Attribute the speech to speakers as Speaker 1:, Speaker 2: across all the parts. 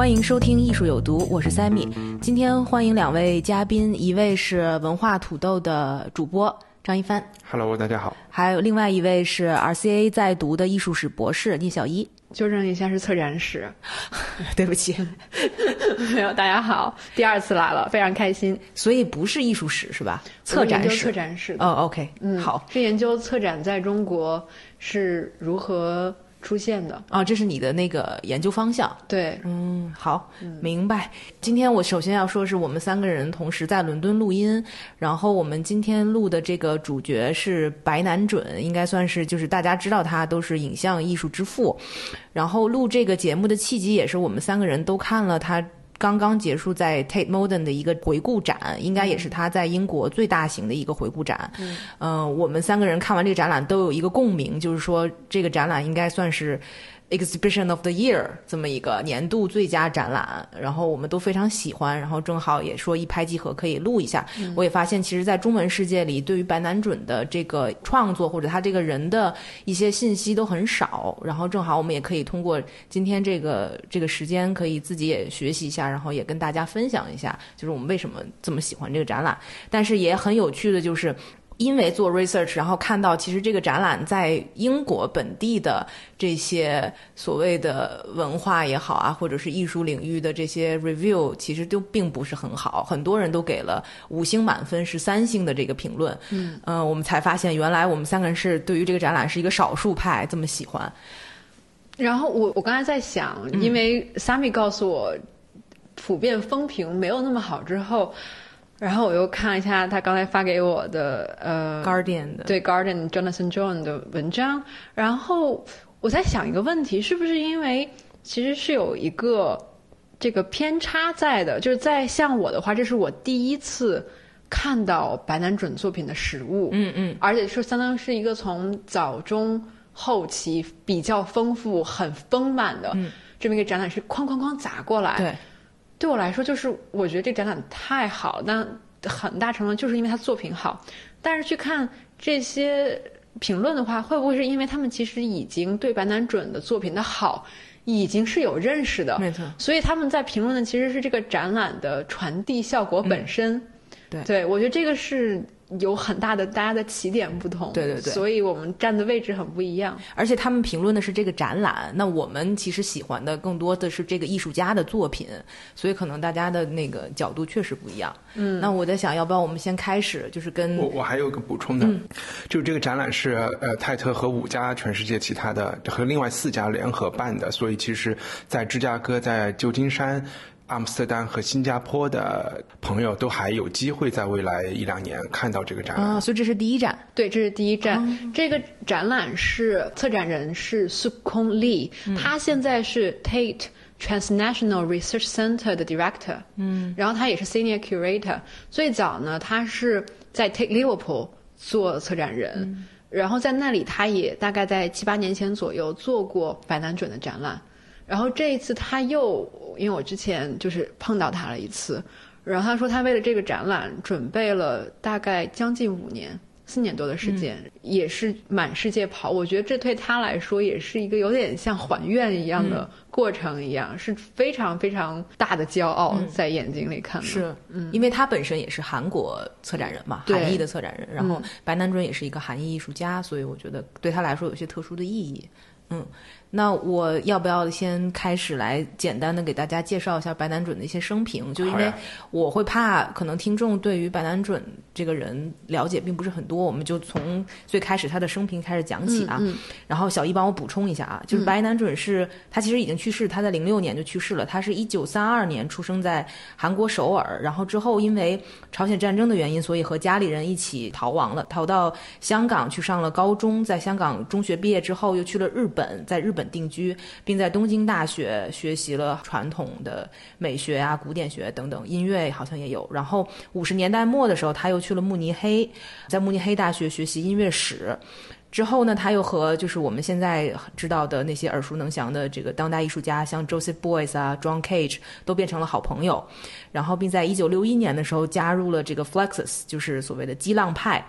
Speaker 1: 欢迎收听《艺术有毒》，我是 Sammy。今天欢迎两位嘉宾，一位是文化土豆的主播张一帆
Speaker 2: ，Hello，大家好。
Speaker 1: 还有另外一位是 RCA 在读的艺术史博士聂小一。
Speaker 3: 纠正一下，是策展史。
Speaker 1: 对不起，
Speaker 3: 没有，大家好，第二次来了，非常开心。
Speaker 1: 所以不是艺术史是吧？策展史。
Speaker 3: 策展史的。
Speaker 1: 哦，OK，
Speaker 3: 嗯，
Speaker 1: 好。
Speaker 3: 是研究策展在中国是如何出现的。
Speaker 1: 啊，这是你的那个研究方向。
Speaker 3: 对，
Speaker 1: 嗯，好，明白。今天我首先要说，是我们三个人同时在伦敦录音，然后我们今天录的这个主角是白南准，应该算是就是大家知道他都是影像艺术之父，然后录这个节目的契机也是我们三个人都看了他。刚刚结束在 Tate Modern 的一个回顾展，应该也是他在英国最大型的一个回顾展。嗯、呃，我们三个人看完这个展览都有一个共鸣，就是说这个展览应该算是。Exhibition of the Year 这么一个年度最佳展览，然后我们都非常喜欢，然后正好也说一拍即合，可以录一下。嗯、我也发现，其实，在中文世界里，对于白南准的这个创作或者他这个人的一些信息都很少，然后正好我们也可以通过今天这个这个时间，可以自己也学习一下，然后也跟大家分享一下，就是我们为什么这么喜欢这个展览。但是也很有趣的就是。因为做 research，然后看到其实这个展览在英国本地的这些所谓的文化也好啊，或者是艺术领域的这些 review，其实都并不是很好，很多人都给了五星满分是三星的这个评论。嗯，呃，我们才发现原来我们三个人是对于这个展览是一个少数派，这么喜欢。
Speaker 3: 然后我我刚才在想，因为 Sammy 告诉我，普遍风评没有那么好之后。然后我又看了一下他刚才发给我的呃
Speaker 1: Guardian 的
Speaker 3: 对 Guardian Jonathan John 的文章，然后我在想一个问题，是不是因为其实是有一个这个偏差在的？就是在像我的话，这是我第一次看到白南准作品的实物，
Speaker 1: 嗯嗯，
Speaker 3: 而且是相当于是一个从早中后期比较丰富、很丰满的这么一个展览，是哐哐哐砸过来，
Speaker 1: 对。
Speaker 3: 对我来说，就是我觉得这展览太好，但很大程度就是因为他作品好。但是去看这些评论的话，会不会是因为他们其实已经对白南准的作品的好已经是有认识的？
Speaker 1: 没错。
Speaker 3: 所以他们在评论的其实是这个展览的传递效果本身。
Speaker 1: 嗯、对，
Speaker 3: 对我觉得这个是。有很大的大家的起点不同，
Speaker 1: 对对对，
Speaker 3: 所以我们站的位置很不一样。
Speaker 1: 而且他们评论的是这个展览，那我们其实喜欢的更多的是这个艺术家的作品，所以可能大家的那个角度确实不一样。
Speaker 3: 嗯，
Speaker 1: 那我在想，要不要我们先开始，就是跟
Speaker 2: 我我还有一个补充的，
Speaker 1: 嗯、
Speaker 2: 就这个展览是呃泰特和五家全世界其他的和另外四家联合办的，所以其实在芝加哥、在旧金山。阿姆斯特丹和新加坡的朋友都还有机会在未来一两年看到这个展览
Speaker 1: 啊，所以这是第一站。
Speaker 3: 对，这是第一站。
Speaker 1: 哦、
Speaker 3: 这个展览是策展人是苏空利，
Speaker 1: 嗯、
Speaker 3: 他现在是 Tate Transnational Research Center 的 Director，
Speaker 1: 嗯，
Speaker 3: 然后他也是 Senior Curator。最早呢，他是在 Tate Liverpool 做策展人，
Speaker 1: 嗯、
Speaker 3: 然后在那里他也大概在七八年前左右做过白南准的展览。然后这一次他又，因为我之前就是碰到他了一次，然后他说他为了这个展览准备了大概将近五年、四年多的时间，
Speaker 1: 嗯、
Speaker 3: 也是满世界跑。我觉得这对他来说也是一个有点像还愿一样的过程一样，
Speaker 1: 嗯、
Speaker 3: 是非常非常大的骄傲在眼睛里看的。
Speaker 1: 是，
Speaker 3: 嗯，
Speaker 1: 因为他本身也是韩国策展人嘛，韩裔的策展人，然后白南准也是一个韩裔艺术家，所以我觉得对他来说有些特殊的意义。嗯。那我要不要先开始来简单的给大家介绍一下白南准的一些生平？就因为我会怕可能听众对于白南准这个人了解并不是很多，我们就从最开始他的生平开始讲起啊。
Speaker 3: 嗯嗯、
Speaker 1: 然后小易帮我补充一下啊，就是白南准是、嗯、他其实已经去世，他在零六年就去世了。他是一九三二年出生在韩国首尔，然后之后因为朝鲜战争的原因，所以和家里人一起逃亡了，逃到香港去上了高中，在香港中学毕业之后又去了日本。本，在日本定居，并在东京大学学习了传统的美学啊、古典学等等，音乐好像也有。然后五十年代末的时候，他又去了慕尼黑，在慕尼黑大学学习音乐史。之后呢，他又和就是我们现在知道的那些耳熟能详的这个当代艺术家，像 Joseph Beuys 啊、John Cage 都变成了好朋友。然后，并在一九六一年的时候加入了这个 Fluxus，就是所谓的激浪派。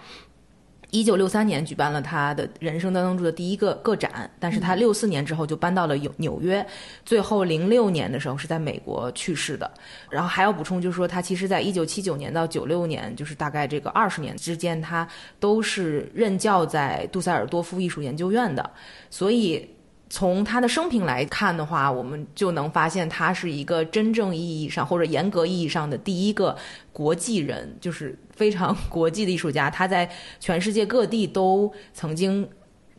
Speaker 1: 一九六三年举办了他的人生当中的第一个个展，但是他六四年之后就搬到了纽纽约，最后零六年的时候是在美国去世的。然后还要补充就是说，他其实在一九七九年到九六年，就是大概这个二十年之间，他都是任教在杜塞尔多夫艺术研究院的，所以。从他的生平来看的话，我们就能发现他是一个真正意义上或者严格意义上的第一个国际人，就是非常国际的艺术家。他在全世界各地都曾经。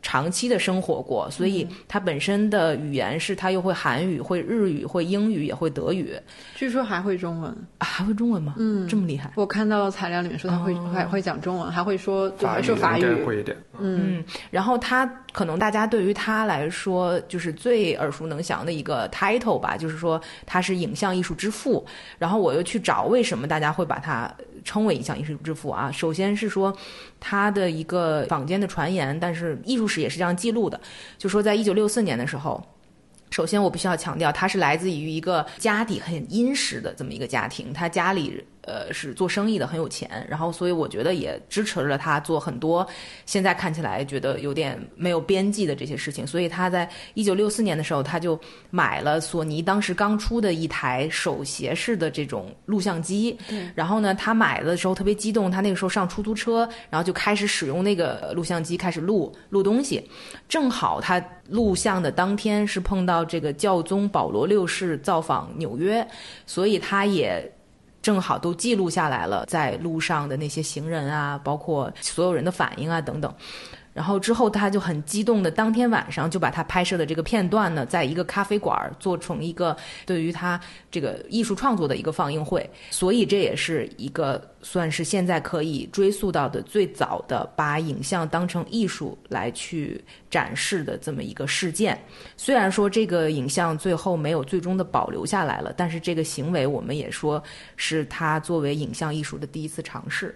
Speaker 1: 长期的生活过，所以他本身的语言是他又会韩语、会日语、会英语，也会德语。
Speaker 3: 据说还会中文，
Speaker 1: 啊、还会中文吗？
Speaker 3: 嗯，
Speaker 1: 这么厉害。
Speaker 3: 我看到材料里面说他会还会讲中文，还会说说法语。
Speaker 2: 会一点。
Speaker 1: 嗯，然后他可能大家对于他来说就是最耳熟能详的一个 title 吧，就是说他是影像艺术之父。然后我又去找为什么大家会把他称为影响艺术之父啊？首先是说他的一个坊间的传言，但是艺术史也是这样记录的，就说在一九六四年的时候。首先，我必须要强调，他是来自于一个家底很殷实的这么一个家庭，他家里呃是做生意的，很有钱，然后所以我觉得也支持了他做很多现在看起来觉得有点没有边际的这些事情。所以他在一九六四年的时候，他就买了索尼当时刚出的一台手携式的这种录像机。
Speaker 3: 对。
Speaker 1: 然后呢，他买的时候特别激动，他那个时候上出租车，然后就开始使用那个录像机开始录录东西。正好他录像的当天是碰到这个教宗保罗六世造访纽约，所以他也。正好都记录下来了，在路上的那些行人啊，包括所有人的反应啊等等。然后之后他就很激动的，当天晚上就把他拍摄的这个片段呢，在一个咖啡馆做成一个对于他这个艺术创作的一个放映会。所以这也是一个算是现在可以追溯到的最早的把影像当成艺术来去展示的这么一个事件。虽然说这个影像最后没有最终的保留下来了，但是这个行为我们也说是他作为影像艺术的第一次尝试。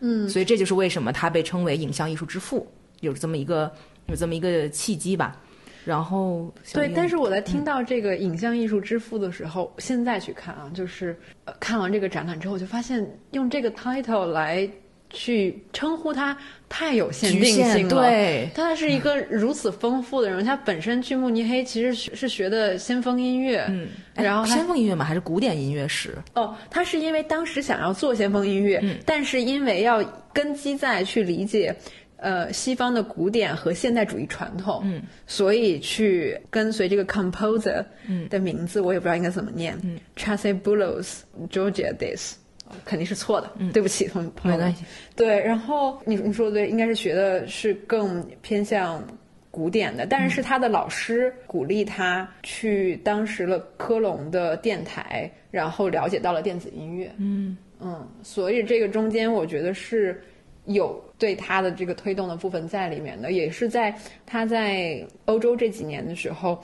Speaker 3: 嗯，
Speaker 1: 所以这就是为什么他被称为影像艺术之父，有这么一个有这么一个契机吧。然后
Speaker 3: 对，但是我在听到这个影像艺术之父的时候，现在去看啊，就是呃看完这个展览之后，就发现用这个 title 来去称呼他太有限定性
Speaker 1: 了。对，
Speaker 3: 他是一个如此丰富的人，他本身去慕尼黑其实是学的先锋音乐，
Speaker 1: 嗯，
Speaker 3: 然后
Speaker 1: 先锋音乐嘛，还是古典音乐史？
Speaker 3: 哦，他是因为当时想要做先锋音乐，
Speaker 1: 嗯，
Speaker 3: 但是因为要根基在去理解。呃，西方的古典和现代主义传统，
Speaker 1: 嗯，
Speaker 3: 所以去跟随这个 composer
Speaker 1: 嗯。
Speaker 3: 的名字，我也不知道应该怎么念，
Speaker 1: 嗯
Speaker 3: ，Chasse Bulos Georgia Days，肯定是错的，嗯对不起，同朋友们。
Speaker 1: 没关系。
Speaker 3: 对，然后你你说的对，应该是学的是更偏向古典的，但是是他的老师鼓励他去当时了科隆的电台，然后了解到了电子音乐，
Speaker 1: 嗯
Speaker 3: 嗯，所以这个中间我觉得是有对他的这个推动的部分在里面的，也是在他在欧洲这几年的时候，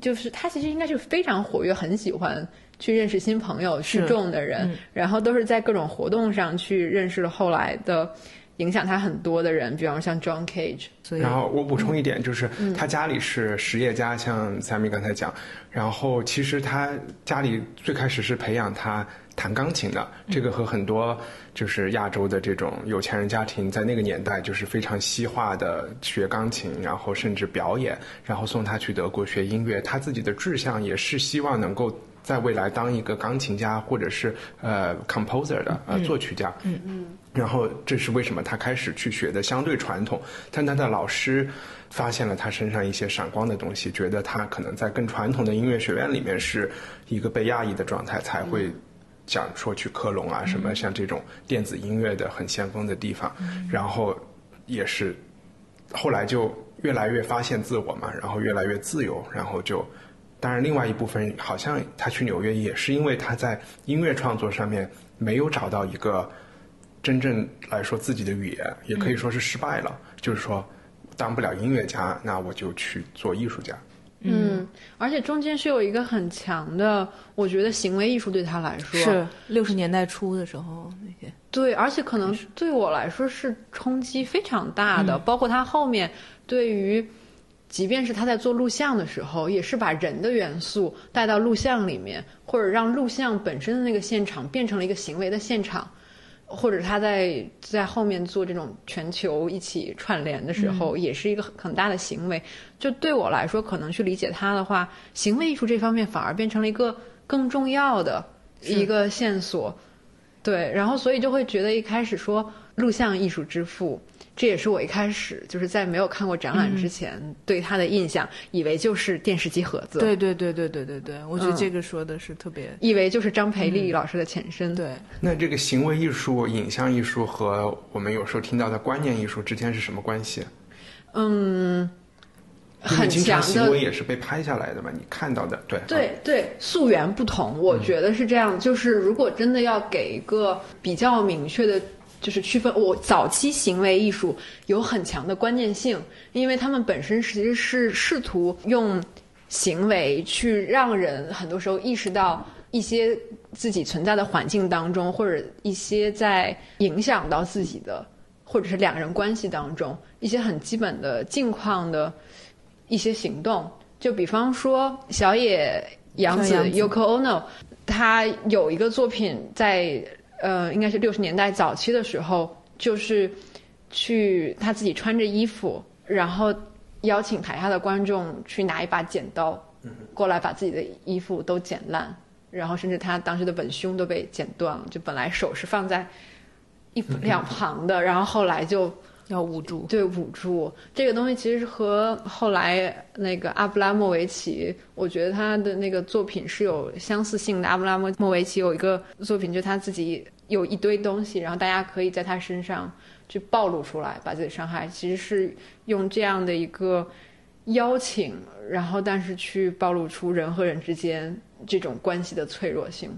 Speaker 3: 就是他其实应该是非常活跃，很喜欢去认识新朋友、示众的人，
Speaker 1: 嗯
Speaker 3: 然后都是在各种活动上去认识了后来的影响他很多的人，比方说像 John Cage。
Speaker 1: 所以
Speaker 2: 然后我补充一点，就是他家里是实业家，像 Sammy 刚才讲。然后其实他家里最开始是培养他弹钢琴的，这个和很多就是亚洲的这种有钱人家庭在那个年代就是非常西化的学钢琴，然后甚至表演，然后送他去德国学音乐。他自己的志向也是希望能够在未来当一个钢琴家或者是呃 composer 的呃作曲家。
Speaker 1: 嗯
Speaker 3: 嗯。
Speaker 2: 然后这是为什么他开始去学的相对传统，但他的老师发现了他身上一些闪光的东西，觉得他可能在更传统的音乐学院里面是一个被压抑的状态，才会讲说去克隆啊什么像这种电子音乐的很先锋的地方，然后也是后来就越来越发现自我嘛，然后越来越自由，然后就。当然，另外一部分好像他去纽约也是因为他在音乐创作上面没有找到一个真正来说自己的语言，也可以说是失败了。就是说，当不了音乐家，那我就去做艺术家。
Speaker 3: 嗯，而且中间是有一个很强的，我觉得行为艺术对他来说
Speaker 1: 是六十年代初的时候那些。
Speaker 3: 对，而且可能对我来说是冲击非常大的，包括他后面对于，即便是他在做录像的时候，也是把人的元素带到录像里面，或者让录像本身的那个现场变成了一个行为的现场。或者他在在后面做这种全球一起串联的时候，也是一个很很大的行为。就对我来说，可能去理解他的话，行为艺术这方面反而变成了一个更重要的一个线索。对，然后所以就会觉得一开始说录像艺术之父。这也是我一开始就是在没有看过展览之前对他的印象，以为就是电视机盒子。
Speaker 1: 对对对对对对对，我觉得这个说的是特别，
Speaker 3: 以为就是张培丽老师的前身。
Speaker 1: 对，
Speaker 2: 那这个行为艺术、影像艺术和我们有时候听到的观念艺术之间是什么关系？
Speaker 3: 嗯，很强的
Speaker 2: 行为也是被拍下来的嘛，你看到的，对
Speaker 3: 对对，溯源不同，我觉得是这样。就是如果真的要给一个比较明确的，就是区分，我早期行为艺术有很强的关键性，因为他们本身其实是试图用行为去让人很多时候意识到一些自己存在的环境当中，或者一些在影响到自己的，或者是两人关系当中一些很基本的境况的一些行动。就比方说小野洋子
Speaker 1: 小野洋子
Speaker 3: Yoko Ono，他有一个作品在呃应该是六十年代早期的时候，就是去他自己穿着衣服，然后邀请台下的观众去拿一把剪刀过来把自己的衣服都剪烂，然后甚至他当时的本胸都被剪断了，就本来手是放在一 两旁的，然后后来就。
Speaker 1: 要捂住。
Speaker 3: 对捂住这个东西，其实和后来那个阿布拉莫维奇，我觉得他的那个作品是有相似性的。阿布拉莫莫维奇有一个作品，就他自己有一堆东西，然后大家可以在他身上去暴露出来，把自己伤害，其实是用这样的一个邀请，然后但是去暴露出人和人之间这种关系的脆弱性。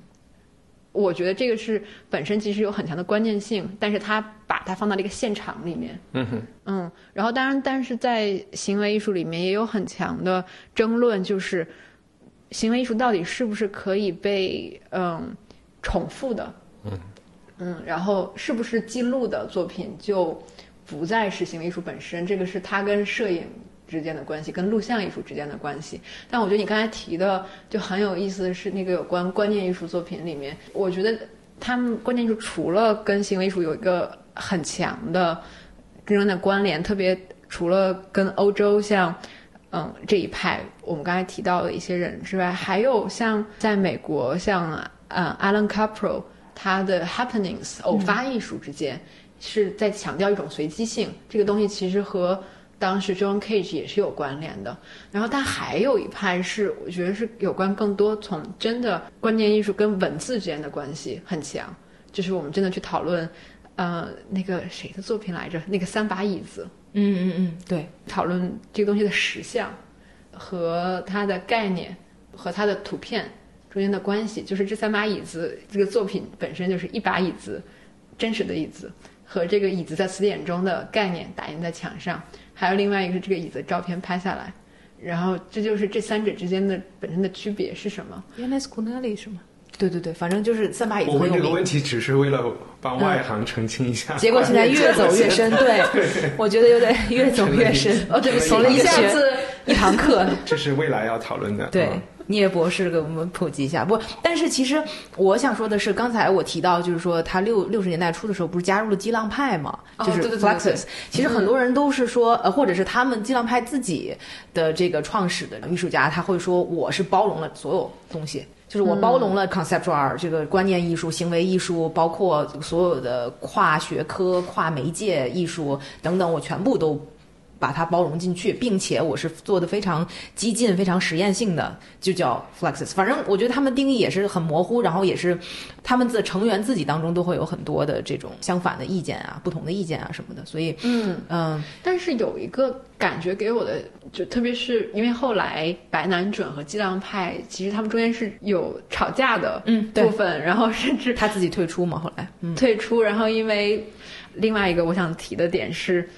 Speaker 3: 我觉得这个是本身其实有很强的关键性，但是他把它放到了一个现场里面，
Speaker 2: 嗯哼，
Speaker 3: 嗯，然后当然，但是在行为艺术里面也有很强的争论，就是行为艺术到底是不是可以被嗯重复的，
Speaker 2: 嗯。
Speaker 3: 嗯，然后是不是记录的作品就不再是行为艺术本身，这个是他跟摄影之间的关系，跟录像艺术之间的关系。但我觉得你刚才提的就很有意思的是那个有关观念艺术作品里面，我觉得他们观念艺术除了跟行为艺术有一个很强的之间的关联，特别除了跟欧洲像。嗯，这一派我们刚才提到的一些人之外，还有像在美国，像呃 Alan Capro 他的 Happenings 偶发艺术之间，是在强调一种随机性。这个东西其实和当时 John Cage 也是有关联的。然后，但还有一派是我觉得是有关更多从真的观念艺术跟文字之间的关系很强，就是我们真的去讨论，呃，那个谁的作品来着？那个三把椅子。
Speaker 1: 嗯嗯嗯，对，
Speaker 3: 讨论这个东西的实像和它的概念和它的图片中间的关系，就是这三把椅子这个作品本身就是一把椅子，真实的椅子和这个椅子在词典中的概念打印在墙上，还有另外一个是这个椅子照片拍下来，然后这就是这三者之间的本身的区别是什么？
Speaker 1: 原来是 c o n e l l 是吗？对对对，反正就是三把椅子
Speaker 2: 我。问这个问题只是为了帮外行澄清一下。
Speaker 1: 结果现在越走越深，对，我觉得有点越走越深。
Speaker 3: 哦，对不起，
Speaker 1: 从了一
Speaker 3: 一下子
Speaker 1: 一堂课，
Speaker 2: 这是未来要讨论的。
Speaker 1: 对
Speaker 2: 嗯，
Speaker 1: 聂博士给我们普及一下。不，但是其实我想说的是，刚才我提到，就是说他六六十年代初的时候，不是加入了激浪派嘛？就是
Speaker 3: 哦对对对对
Speaker 1: Fluxus。其实很多人都是说，呃，或者是他们激浪派自己的这个创始的艺术家，他会说我是包容了所有东西。就是我包容了 conceptual art 这个观念艺术、行为艺术，包括所有的跨学科、跨媒介艺术等等，我全部都把它包容进去，并且我是做的非常激进、非常实验性的，就叫 Fluxus。反正我觉得他们定义也是很模糊，然后也是他们的成员自己当中都会有很多的这种相反的意见啊、不同的意见啊什么的，所以
Speaker 3: 嗯。
Speaker 1: 嗯
Speaker 3: 但是有一个感觉给我的，就特别是因为后来白男准和激浪派，其实他们中间是有吵架的
Speaker 1: 嗯
Speaker 3: 部分，然后甚至
Speaker 1: 他自己退出嘛，后来嗯
Speaker 3: 退出，然后因为另外一个我想提的点是，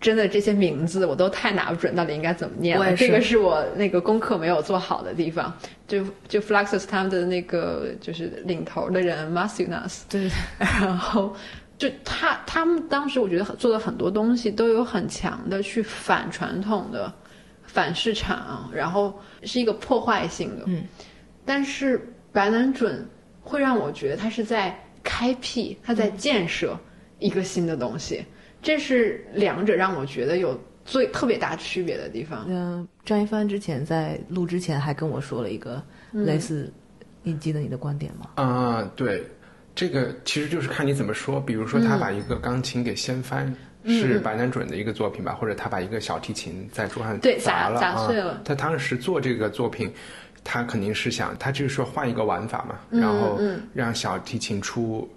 Speaker 3: 真的这些名字我都太拿不准，到底应该怎么念了。这个是我那个功课没有做好的地方。就就 Fluxus 他们的那个就是领头的人 Masunas，
Speaker 1: 对，
Speaker 3: 然后就他他们当时我觉得做的很多东西都有很强的去反传统的、反市场，然后是一个破坏性的。
Speaker 1: 嗯，
Speaker 3: 但是白南准会让我觉得他是在开辟，他在建设一个新的东西，这是两者让我觉得有最特别大区别的地方。
Speaker 1: 嗯，张一帆之前在录之前还跟我说了一个类似，你记得你的观点吗？
Speaker 2: 啊、对，这个其实就是看你怎么说。比如说，他把一个钢琴给掀翻，是白南准的一个作品吧，或者他把一个小提琴在桌上
Speaker 3: 对
Speaker 2: 砸了，
Speaker 3: 砸砸碎
Speaker 2: 啊
Speaker 3: 了
Speaker 2: 他当时做这个作品，他肯定是想，他就是说换一个玩法嘛，然后让小提琴出。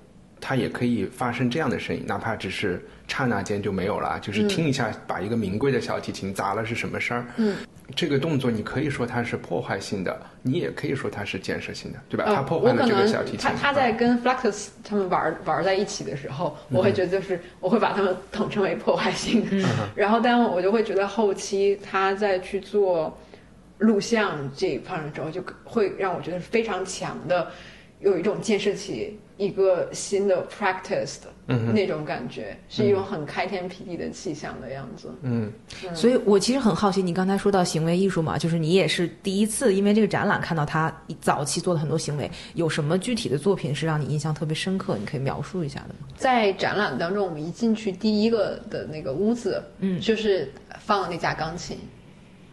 Speaker 2: 它也可以发生这样的声音，哪怕只是刹那间就没有了，就是听一下，把一个名贵的小提琴砸了是什么事儿？嗯，这个动作你可以说它是破坏性的，你也可以说它是建设性的，对吧？
Speaker 3: 呃
Speaker 2: 它破坏了这个小提琴。
Speaker 3: 他他在跟 Fluxus 他们玩玩在一起的时候，我会觉得就是我会把他们统称为破坏性。然后，但我就会觉得后期他在去做录像这一块的时候，就会让我觉得非常强的有一种建设起一个新的 practice 的那种感觉，是一种很开天辟地的气象的样子。
Speaker 2: 嗯，
Speaker 1: 所以我其实很好奇，你刚才说到行为艺术嘛，就是你也是第一次因为这个展览看到他早期做的很多行为，有什么具体的作品是让你印象特别深刻？你可以描述一下的吗？
Speaker 3: 在展览当中，我们一进去第一个的那个屋子，嗯，就是放了那架钢琴，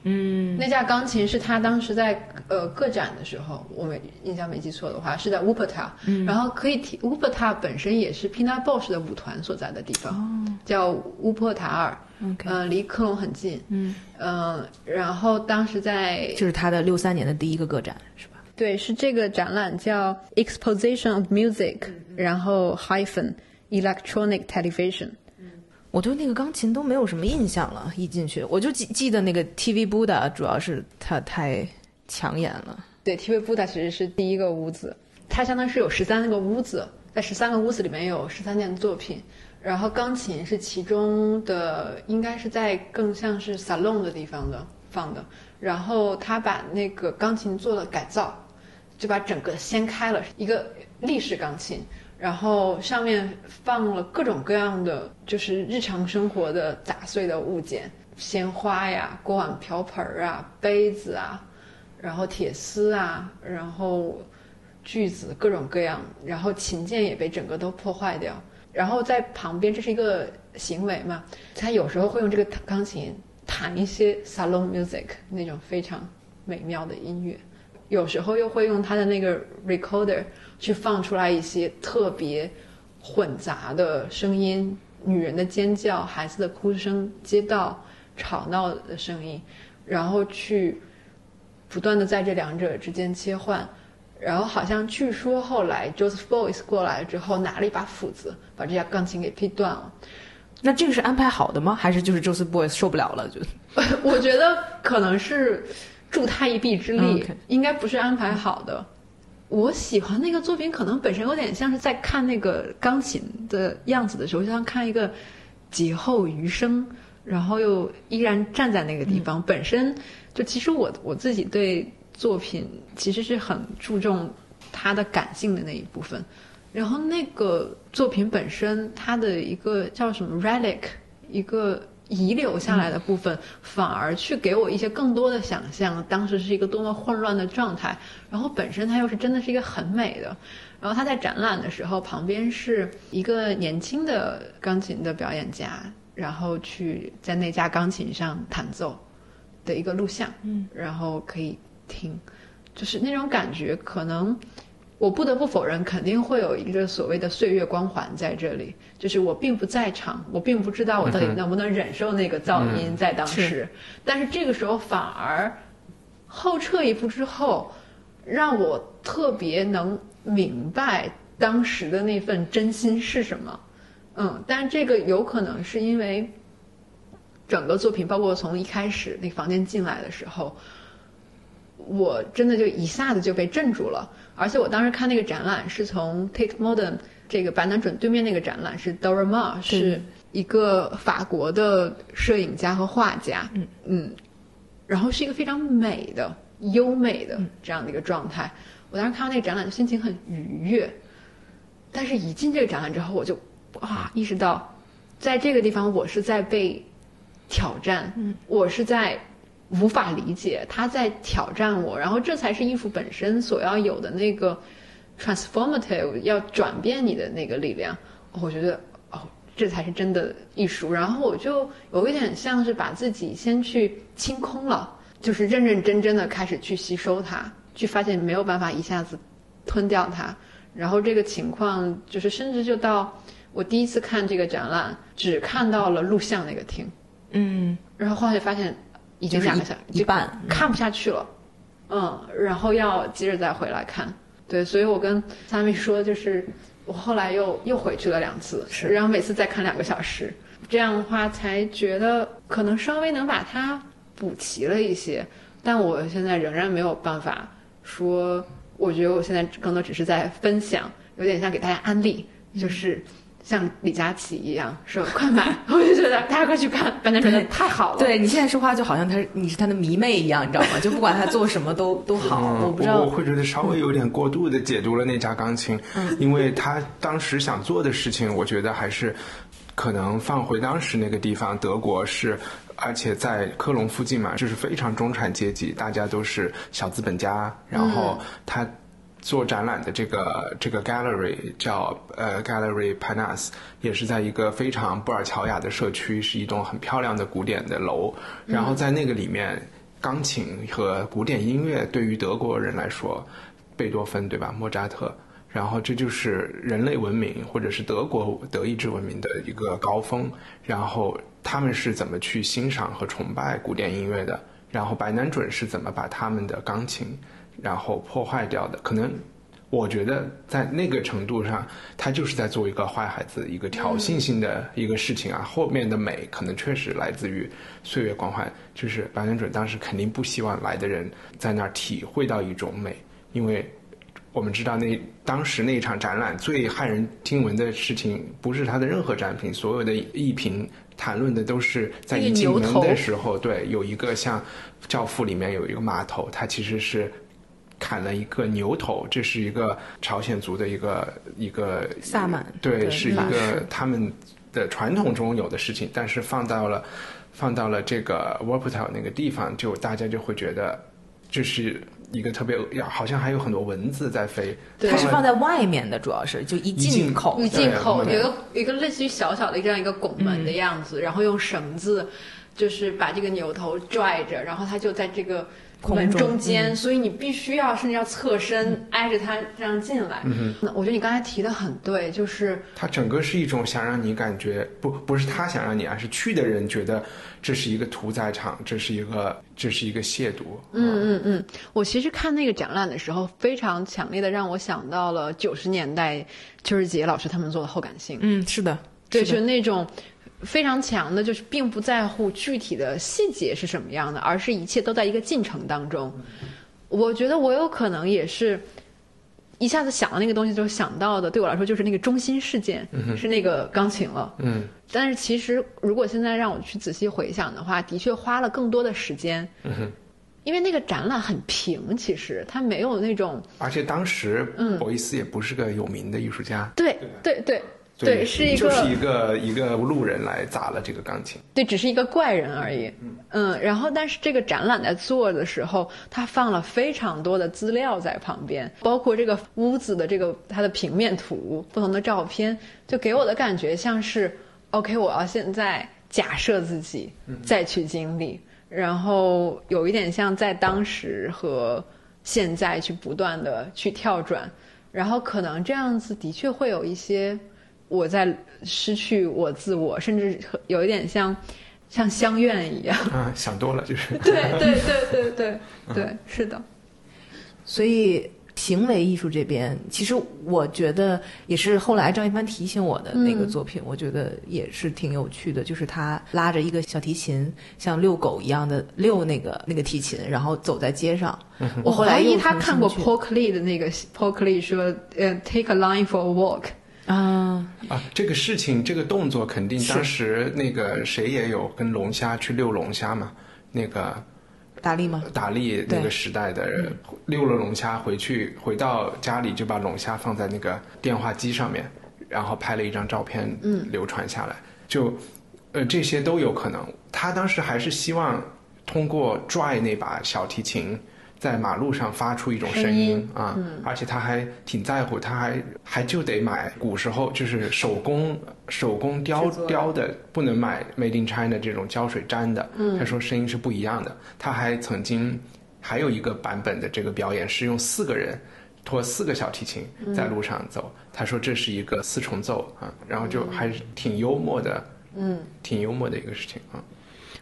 Speaker 3: 嗯，那架钢琴是他当时在呃个展的时候，我没印象没记错的话，是在 Wuppertal，嗯，然后可以提 Wuppertal 本身也是 Pina Bausch 的舞团所在的地方，叫乌珀塔尔嗯、离科隆很近，嗯，呃，然后当时在
Speaker 1: 就是他的六三年的第一个个展，是吧？
Speaker 3: 对，是这个展览叫 Exposition of Music，、然后 hyphen Electronic Television。
Speaker 1: 我对那个钢琴都没有什么印象了，一进去我就记记得那个 TV Buddha，主要是它太抢眼了。
Speaker 3: 对，TV Buddha 其实是第一个屋子，它相当于是有十三个屋子，在十三个屋子里面有十三件作品，然后钢琴是其中的，应该是在更像是 salon 的地方的放的，然后他把那个钢琴做了改造，就把整个掀开了，一个立式钢琴。然后上面放了各种各样的，就是日常生活的杂碎的物件，鲜花呀、锅碗瓢盆啊、杯子啊，然后铁丝啊，然后锯子各种各样，然后琴键也被整个都破坏掉。然后在旁边，这是一个行为嘛，他有时候会用这个钢琴弹一些 salon music 那种非常美妙的音乐，有时候又会用他的那个 recorder 去放出来一些特别混杂的声音，女人的尖叫、孩子的哭声、街道吵闹的声音，然后去不断的在这两者之间切换。然后好像据说后来 Joseph Beuys 过来之后，拿了一把斧子把这架钢琴给劈断了。
Speaker 1: 那这个是安排好的吗？还是就是 Joseph Boys 受不了了就？
Speaker 3: 我觉得可能是助他一臂之力应该不是安排好的。我喜欢那个作品，可能本身有点像是在看那个钢琴的样子的时候，就像看一个劫后余生，然后又依然站在那个地方。本身就其实我我自己对作品其实是很注重它的感性的那一部分。然后那个作品本身，它的一个叫什么 relic，一个遗留下来的部分，反而去给我一些更多的想象。当时是一个多么混乱的状态，然后本身它又是真的是一个很美的。然后他在展览的时候，旁边是一个年轻的钢琴的表演家，然后去在那架钢琴上弹奏的一个录像，嗯，然后可以听，就是那种感觉，可能我不得不否认，肯定会有一个所谓的岁月光环在这里。就是我并不在场，我并不知道我到底能不能忍受那个噪音在当时。但是这个时候反而后撤一步之后，让我特别能明白当时的那份真心是什么。嗯，但这个有可能是因为整个作品，包括从一开始那个房间进来的时候，我真的就一下子就被镇住了。而且我当时看那个展览是从 Tate Modern 这个白南准对面那个展览是 Dora Ma 是一个法国的摄影家和画家，嗯嗯，然后是一个非常美的、优美的这样的一个状态。我当时看到那个展览，心情很愉悦。但是，一进这个展览之后，我就啊意识到，在这个地方我是在被挑战，嗯我是在无法理解他在挑战我，然后这才是艺术本身所要有的那个 transformative 要转变你的那个力量。我觉得哦，这才是真的艺术。然后我就有一点像是把自己先去清空了，就是认认真真的开始去吸收它，去发现没有办法一下子吞掉它。然后这个情况就是，甚至就到我第一次看这个展览，只看到了录像那个厅，
Speaker 1: 嗯，
Speaker 3: 然后后来发现已经两个小时
Speaker 1: 一半
Speaker 3: 看不下去了，嗯，然后要接着再回来看，对，所以我跟三米说，就是我后来又又回去了两次，
Speaker 1: 是，
Speaker 3: 然后每次再看两个小时，这样的话才觉得可能稍微能把它补齐了一些，但我现在仍然没有办法说。我觉得我现在更多只是在分享，有点像给大家安利，就是像李佳琦一样说快买，我就觉得大家快去看，反正真的太好了。
Speaker 1: 对你现在说话就好像他你是他的迷妹一样，你知道吗？就不管他做什么都 都好。我不知道，
Speaker 2: 我会觉得稍微有点过度的解读了那架钢琴，因为他当时想做的事情，我觉得还是可能放回当时那个地方，德国是。而且在科隆附近嘛，就是非常中产阶级，大家都是小资本家。然后他做展览的这个这个 gallery 叫呃 Gallery Panas，也是在一个非常布尔乔亚的社区，是一栋很漂亮的古典的楼。然后在那个里面，钢琴和古典音乐对于德国人来说，贝多芬对吧？莫扎特。然后这就是人类文明或者是德国德意志文明的一个高峰。然后他们是怎么去欣赏和崇拜古典音乐的？然后白南准是怎么把他们的钢琴然后破坏掉的？可能我觉得在那个程度上，他就是在做一个坏孩子、一个挑衅性的一个事情啊。后面的美可能确实来自于岁月光环，就是白南准当时肯定不希望来的人在那儿体会到一种美，因为。我们知道，那当时那一场展览最骇人听闻的事情，不是他的任何展品，所有的艺评谈论的都是在一进门的时候，对，有一个像《教父》里面有一个码头，它其实是砍了一个牛头，这是一个朝鲜族的一个一个
Speaker 1: 萨满，
Speaker 2: 对，是一个他们的传统中有的事情，但是放到了放到了这个 w a r p t a l 那个地方，就大家就会觉得这是。一个特别，好像还有很多蚊子在飞。
Speaker 1: 它是放在外面的，主要是就一进口，
Speaker 3: 一进口有一个一个类似于小小的这样一个拱门的样子，然后用绳子就是把这个牛头拽着，然后它就在这个。门中间，所以你必须要甚至要侧身挨着它这样进来。嗯那，我觉得你刚才提的很对，就是
Speaker 2: 它整个是一种想让你感觉不不是他想让你，而是去的人觉得这是一个屠宰场，这是一个这是一个亵渎。
Speaker 3: 嗯嗯嗯，我其实看那个展览的时候，非常强烈的让我想到了九十年代邱世杰老师他们做的后感性。
Speaker 1: 嗯，是的，
Speaker 3: 对，就是那种。非常强的，就是并不在乎具体的细节是什么样的，而是一切都在一个进程当中。我觉得我有可能也是一下子想到那个东西，就想到的，对我来说就是那个中心事件是那个钢琴了。嗯，但是其实如果现在让我去仔细回想的话，的确花了更多的时间。嗯因为那个展览很平，其实它没有那种。
Speaker 2: 而且当时，嗯，博伊斯也不是个有名的艺术家。
Speaker 3: 对对对。对，是一个
Speaker 2: 就是一个一个路人来砸了这个钢琴。
Speaker 3: 对，只是一个怪人而已。嗯嗯，然后但是这个展览在做的时候，他放了非常多的资料在旁边，包括这个屋子的这个它的平面图、不同的照片，就给我的感觉像是，OK，我要现在假设自己再去经历，然后有一点像在当时和现在去不断的去跳转，然后可能这样子的确会有一些。我在失去我自我，甚至有一点像像相怨一样。
Speaker 2: 啊，想多了就是。
Speaker 3: 对对对对对对，是的。
Speaker 1: 所以行为艺术这边，其实我觉得也是后来张一帆提醒我的那个作品，我觉得也是挺有趣的。就是他拉着一个小提琴，像遛狗一样的遛那个那个提琴，然后走在街上。我
Speaker 3: 怀疑他看过 Paul Klee 的那个 Paul Klee 说，呃，Take a line for a walk。
Speaker 1: 啊，
Speaker 2: 啊，这个事情这个动作肯定当时那个谁也有跟龙虾去遛龙虾嘛，那个
Speaker 1: 达利吗？
Speaker 2: 达利那个时代的人遛了龙虾回去，回到家里就把龙虾放在那个电话机上面，然后拍了一张照片，嗯，流传下来，就呃这些都有可能。他当时还是希望通过拽那把小提琴。在马路上发出一种声音啊，而且他还挺在乎，他还还就得买古时候就是手工手工雕雕的，不能买 Made in China 这种胶水粘的。他说声音是不一样的。他还曾经还有一个版本的这个表演是用四个人拖四个小提琴在路上走。他说这是一个四重奏啊，然后就还是挺幽默的，嗯，挺幽默的一个事情啊。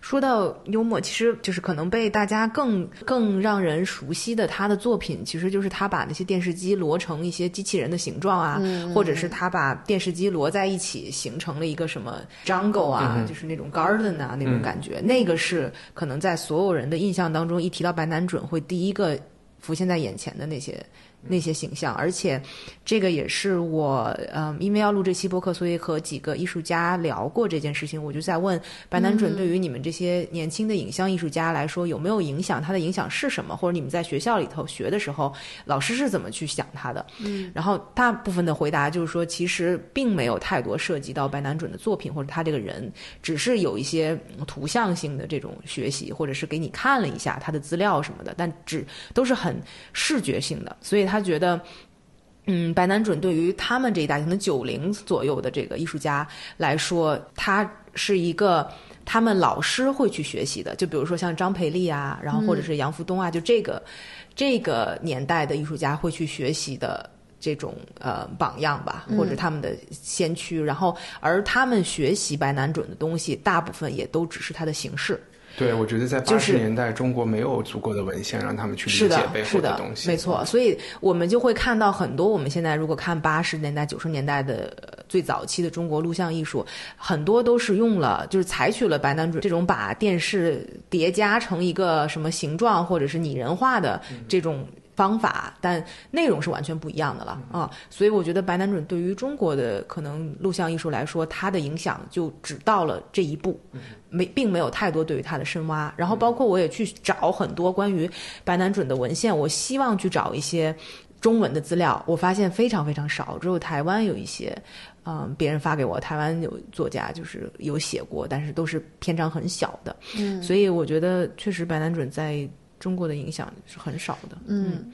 Speaker 1: 说到幽默，其实就是可能被大家更更让人熟悉的他的作品，其实就是他把那些电视机摞成一些机器人的形状啊，或者是他把电视机摞在一起形成了一个什么 jungle 啊，就是那种 garden 啊那种感觉，那个是可能在所有人的印象当中，一提到白南准会第一个浮现在眼前的那些。那些形象，而且这个也是我，嗯，因为要录这期播客，所以和几个艺术家聊过这件事情。我就在问白南准，对于你们这些年轻的影像艺术家来说，有没有影响？他的影响是什么？或者你们在学校里头学的时候，老师是怎么去想他的？嗯，然后大部分的回答就是说，其实并没有太多涉及到白南准的作品或者他这个人，只是有一些图像性的这种学习，或者是给你看了一下他的资料什么的，但只都是很视觉性的，所以。他觉得，嗯，白南准对于他们这一代可能九零左右的这个艺术家来说，他是一个他们老师会去学习的。就比如说像张培丽啊，然后或者是杨福东啊，就这个这个年代的艺术家会去学习的这种呃榜样吧，或者他们的先驱。然后，而他们学习白南准的东西，大部分也都只是他的形式。
Speaker 2: 对，我觉得在八十年代，中国没有足够的文献让他们去理解背后
Speaker 1: 的
Speaker 2: 东西。
Speaker 1: 没错，所以我们就会看到很多我们现在如果看八十年代、九十年代的最早期的中国录像艺术，很多都是用了，就是采取了白男准这种把电视叠加成一个什么形状，或者是拟人化的这种。方法，但内容是完全不一样的了啊！所以我觉得白南准对于中国的可能录像艺术来说，它的影响就只到了这一步，没并没有太多对于它的深挖。然后包括我也去找很多关于白南准的文献，我希望去找一些中文的资料，我发现非常非常少，只有台湾有一些，嗯，别人发给我，台湾有作家就是有写过，但是都是篇章很小的。嗯，所以我觉得确实白南准在。中国的影响是很少的，
Speaker 3: 嗯，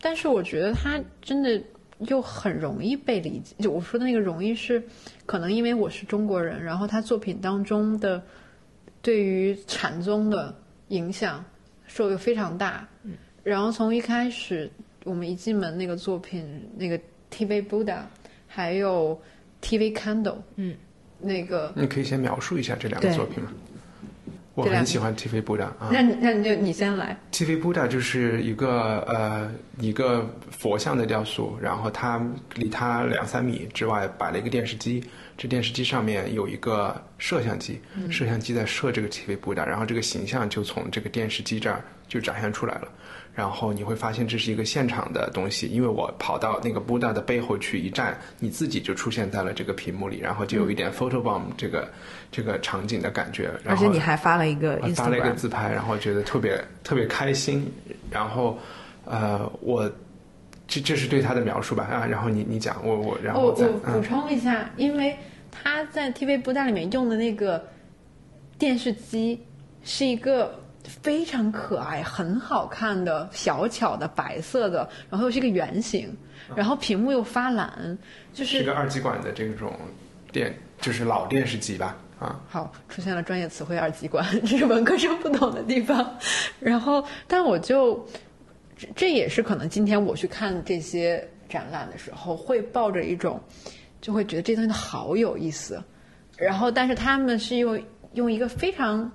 Speaker 3: 但是我觉得他真的又很容易被理解。就我说的那个容易是，可能因为我是中国人，然后他作品当中的对于禅宗的影响受的非常大。嗯，然后从一开始我们一进门那个作品，那个 TV Buddha，还有 TV Candle，嗯，那个
Speaker 2: 你可以先描述一下这两个作品吗？我很喜欢 TV Buddha 啊，
Speaker 3: 那那你就你先来。
Speaker 2: TV Buddha 就是一个呃一个佛像的雕塑，然后它离它两三米之外摆了一个电视机，这电视机上面有一个摄像机，摄像机在摄这个 TV Buddha，然后这个形象就从这个电视机这儿就展现出来了。然后你会发现这是一个现场的东西，因为我跑到那个 Buddha 的背后去一站，你自己就出现在了这个屏幕里，然后就有一点 photo bomb 这个这个场景的感觉。而
Speaker 1: 且你还发了一个
Speaker 2: 发了一个自拍，然后觉得特别特别开心。然后呃，我这这是对他的描述吧啊，然后你你讲我我然后我
Speaker 3: 我补充一下，因为他在 TV Buddha 里面用的那个电视机是一个。非常可爱、很好看的小巧的白色的，然后又是一个圆形，然后屏幕又发蓝，就是
Speaker 2: 一个二极管的这种电，就是老电视机吧？啊，
Speaker 3: 好，出现了专业词汇“二极管”，这是文科生不懂的地方。然后，但我就这也是可能今天我去看这些展览的时候，会抱着一种就会觉得这东西好有意思。然后，但是他们是用用一个非常。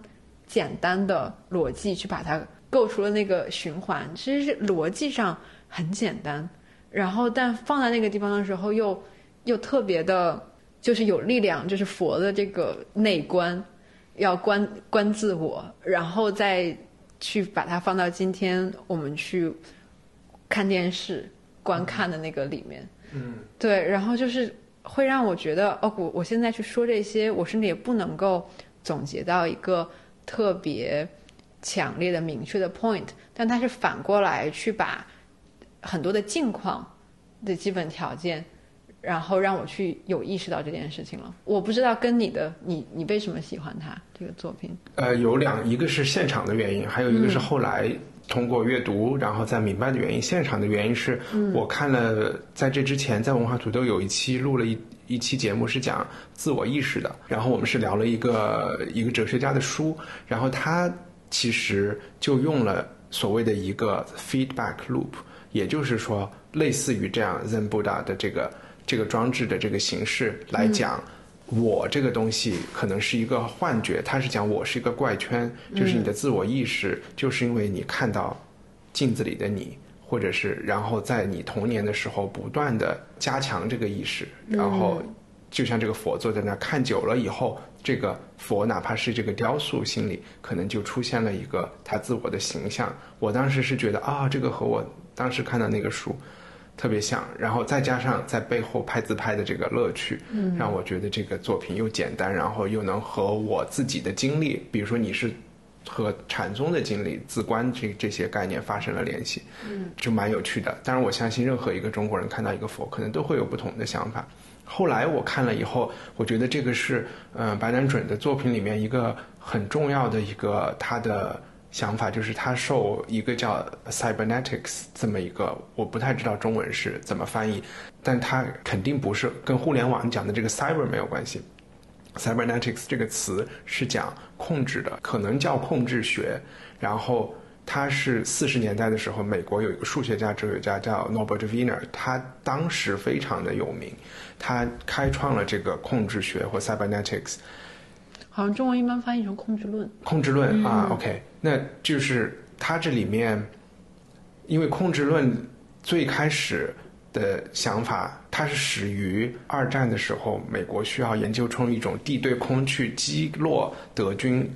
Speaker 3: 简单的逻辑去把它构出了那个循环，其实是逻辑上很简单，然后但放在那个地方的时候又又特别的，就是有力量，就是佛的这个内观，要观观自我，然后再去把它放到今天我们去看电视观看的那个里面，嗯，对，然后就是会让我觉得，哦，我我现在去说这些，我甚至也不能够总结到一个特别强烈的、明确的 point，但它是反过来去把很多的境况的基本条件，然后让我去有意识到这件事情了。我不知道跟你的你你为什么喜欢他这个作品？
Speaker 2: 呃，有两，一个是现场的原因，还有一个是后来通过阅读，然后再明白的原因。现场的原因是我看了，在这之前，在文化土豆有一期录了一一期节目，是讲自我意识的，然后我们是聊了一个一个哲学家的书，然后他其实就用了所谓的一个 feedback loop，也就是说，类似于这样 Zen Buddha 的这个这个装置的这个形式来讲。我这个东西可能是一个幻觉，他是讲我是一个怪圈，就是你的自我意识，就是因为你看到镜子里的你，或者是然后在你童年的时候不断的加强这个意识，然后就像这个佛坐在那儿看久了以后，这个佛哪怕是这个雕塑，心里可能就出现了一个他自我的形象。我当时是觉得啊，这个和我当时看到那个书。特别像，然后再加上在背后拍自拍的这个乐趣，嗯，让我觉得这个作品又简单，然后又能和我自己的经历，比如说你是和禅宗的经历、自观这这些概念发生了联系，嗯，就蛮有趣的。当然，我相信任何一个中国人看到一个佛，可能都会有不同的想法。后来我看了以后，我觉得这个是，嗯，白南准的作品里面一个很重要的一个他的。想法就是他受一个叫 cybernetics 这么一个，我不太知道中文是怎么翻译，但它肯定不是跟互联网讲的这个 cyber 没有关系。cybernetics 这个词是讲控制的，可能叫控制学。然后他是四十年代的时候，美国有一个数学家、哲学家叫 Norbert Wiener，他当时非常的有名，他开创了这个控制学或 cybernetics。
Speaker 3: 好像中文一般翻译成控制论。
Speaker 2: 控制论啊，OK，那就是它这里面，因为控制论最开始的想法，它是始于二战的时候，美国需要研究出一种地对空去击落德军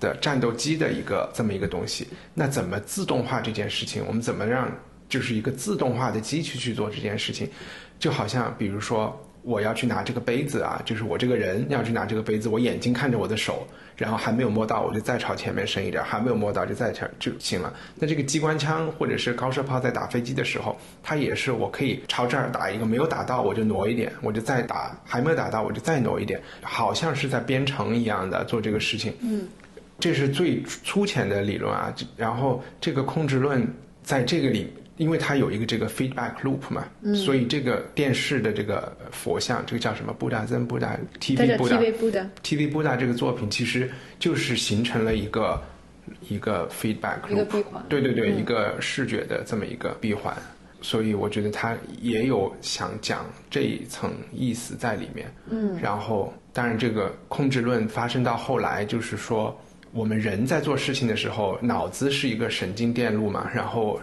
Speaker 2: 的战斗机的一个这么一个东西。那怎么自动化这件事情？我们怎么让就是一个自动化的机器去做这件事情？就好像比如说。我要去拿这个杯子啊，就是我这个人要去拿这个杯子，我眼睛看着我的手，然后还没有摸到，我就再朝前面伸一点，还没有摸到就再朝就行了。那这个机关枪或者是高射炮在打飞机的时候，它也是我可以朝这儿打一个，没有打到我就挪一点，我就再打，还没有打到我就再挪一点，好像是在编程一样的做这个事情。嗯，这是最粗浅的理论啊。然后这个控制论在这个里。因为它有一个这个 feedback loop 嘛，所以这个电视的这个佛像，这个叫什么布达增布达 TV 布达 TV 布达这个作品，其实就是形成了一个一个 feedback loop，
Speaker 3: 一个闭环。
Speaker 2: 对对对，一个视觉的这么一个闭环。所以我觉得他也有想讲这一层意思在里面。嗯。然后，当然这个控制论发生到后来，就是说我们人在做事情的时候，脑子是一个神经电路嘛，然后。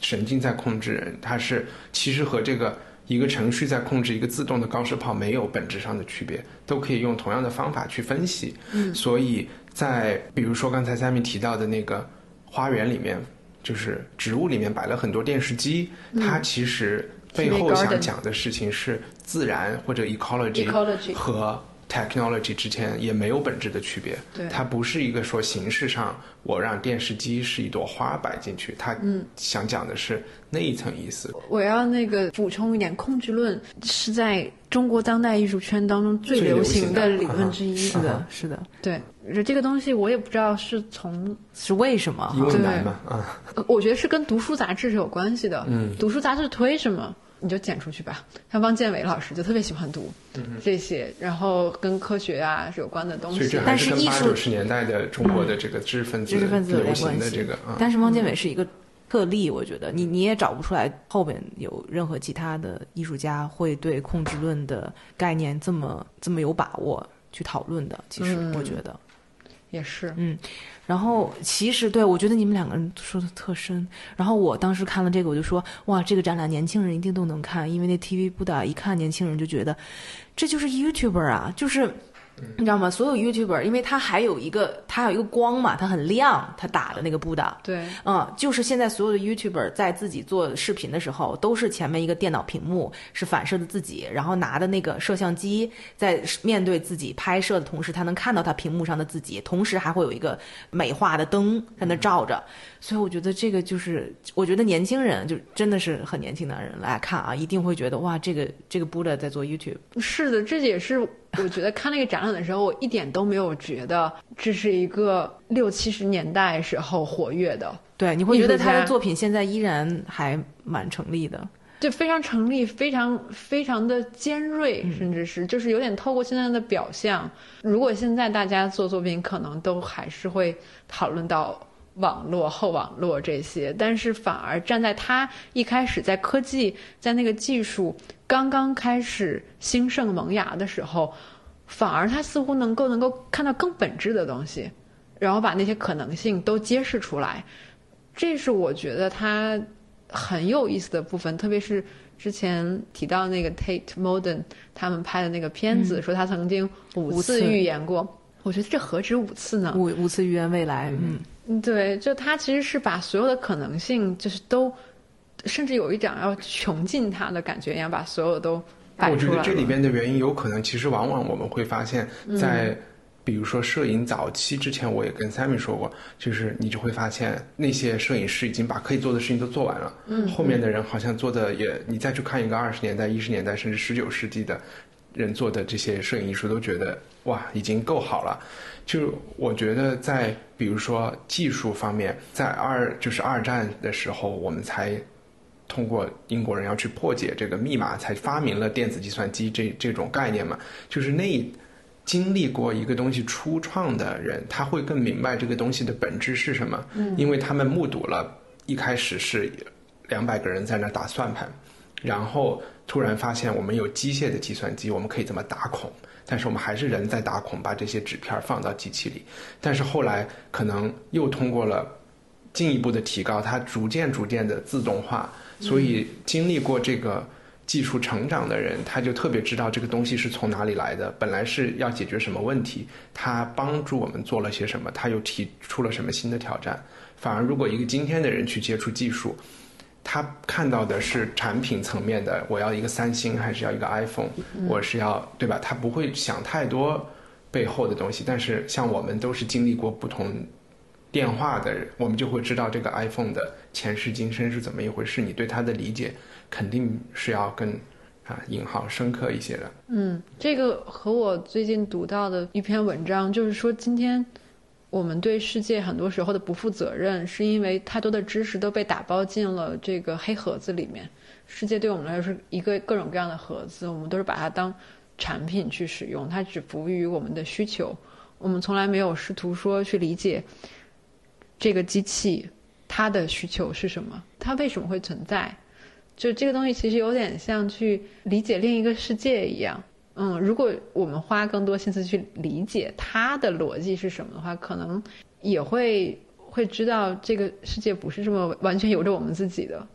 Speaker 2: 神经在控制人，它是其实和这个一个程序在控制一个自动的高射炮没有本质上的区别，都可以用同样的方法去分析。嗯，所以在比如说刚才三明提到的那个花园里面，就是植物里面摆了很多电视机，它其实背后想讲的事情是自然或者 ecology 和。Technology 之间也没有本质的区别，
Speaker 3: 对，
Speaker 2: 它不是一个说形式上我让电视机是一朵花摆进去，它想讲的是那一层意思。
Speaker 3: 我要那个补充一点，控制论是在中国当代艺术圈当中最流行的理论之一。
Speaker 1: 是的，是的，
Speaker 3: 对，这个东西我也不知道是从
Speaker 1: 是为什么，
Speaker 2: 因为难嘛啊，
Speaker 3: 我觉得是跟读书杂志是有关系的。嗯，读书杂志推什么？你就剪出去吧。像汪建伟老师就特别喜欢读这些，然后跟科学啊有关的东西。
Speaker 1: 但是艺术
Speaker 2: 九十年代的中国的这个知识分子、
Speaker 1: 知识分子
Speaker 2: 流行的这个，
Speaker 1: 但是汪建伟是一个特例，我觉得你你也找不出来后边有任何其他的艺术家会对控制论的概念这么这么有把握去讨论的。其实我觉得
Speaker 3: 也是，
Speaker 1: 嗯。然后其实对我觉得你们两个人说的特深。然后我当时看了这个，我就说哇，这个展览年轻人一定都能看，因为那 TV 不打一看年轻人就觉得这就是 YouTuber 啊，就是你知道吗？所有 YouTuber，因为它还有一个，它有一个光嘛，它很亮，它打的那个布达，
Speaker 3: 对，
Speaker 1: 嗯，就是现在所有的 YouTuber 在自己做视频的时候，都是前面一个电脑屏幕是反射的自己，然后拿的那个摄像机在面对自己拍摄的同时，他能看到他屏幕上的自己，同时还会有一个美化的灯在那照着。所以我觉得这个就是，我觉得年轻人就真的是很年轻的人来看啊，一定会觉得哇，这个这个 Buddha 在做 YouTube。
Speaker 3: 是的，这也是我觉得看那个展览的时候，我一点都没有觉得这是一个六七十年代时候活跃的，
Speaker 1: 对，你会觉得他的作品现在依然还蛮成立的。
Speaker 3: 就非常成立，非常非常的尖锐，甚至是就是有点透过现在的表象。如果现在大家做作品，可能都还是会讨论到网络、后网络这些，但是反而站在他一开始在科技、在那个技术刚刚开始兴盛萌芽的时候，反而他似乎能够能够看到更本质的东西，然后把那些可能性都揭示出来。这是我觉得他很有意思的部分，特别是之前提到那个 Tate Modern 他们拍的那个片子，说他曾经五
Speaker 1: 次
Speaker 3: 预言过。我觉得这何止五次呢？
Speaker 1: 五五次预言未来，嗯，
Speaker 3: 嗯对，就他其实是把所有的可能性，就是都，甚至有一点要穷尽他的感觉一样，把所有都摆
Speaker 2: 我觉
Speaker 3: 出来了。
Speaker 2: 得这里边的原因有可能，其实往往我们会发现，在比如说摄影早期之前，我也跟 Sammy 说过，就是你就会发现那些摄影师已经把可以做的事情都做完了，嗯，后面的人好像做的也，你再去看一个二十年代、一十年代甚至十九世纪的人做的这些摄影艺术，都觉得哇，已经够好了。就我觉得在比如说技术方面，在二就是二战的时候，我们才通过英国人要去破解这个密码，才发明了电子计算机这这种概念嘛。就是那经历过一个东西初创的人，他会更明白这个东西的本质是什么，因为他们目睹了一开始是两百个人在那打算盘，然后突然发现我们有机械的计算机，我们可以怎么打孔。但是我们还是人在打孔，把这些纸片放到机器里。但是后来可能又通过了进一步的提高，它逐渐逐渐的自动化，所以经历过这个技术成长的人，他就特别知道这个东西是从哪里来的，本来是要解决什么问题，他帮助我们做了些什么，他又提出了什么新的挑战。反而如果一个今天的人去接触技术，他看到的是产品层面的，我要一个三星还是要一个 iPhone，、我是要对吧？他不会想太多背后的东西。但是像我们都是经历过不同电话的人，我们就会知道这个 iPhone 的前世今生是怎么一回事。你对它的理解肯定是要更啊引号深刻一些的。
Speaker 3: 嗯，这个和我最近读到的一篇文章，就是说今天我们对世界很多时候的不负责任，是因为太多的知识都被打包进了这个黑盒子里面。世界对我们来说是一个各种各样的盒子，我们都是把它当产品去使用，它只服务于我们的需求。我们从来没有试图说去理解这个机器它的需求是什么，它为什么会存在。就这个东西其实有点像去理解另一个世界一样。嗯，如果我们花更多心思去理解他的逻辑是什么的话，可能也会会知道这个世界不是这么完全由着我们自己的。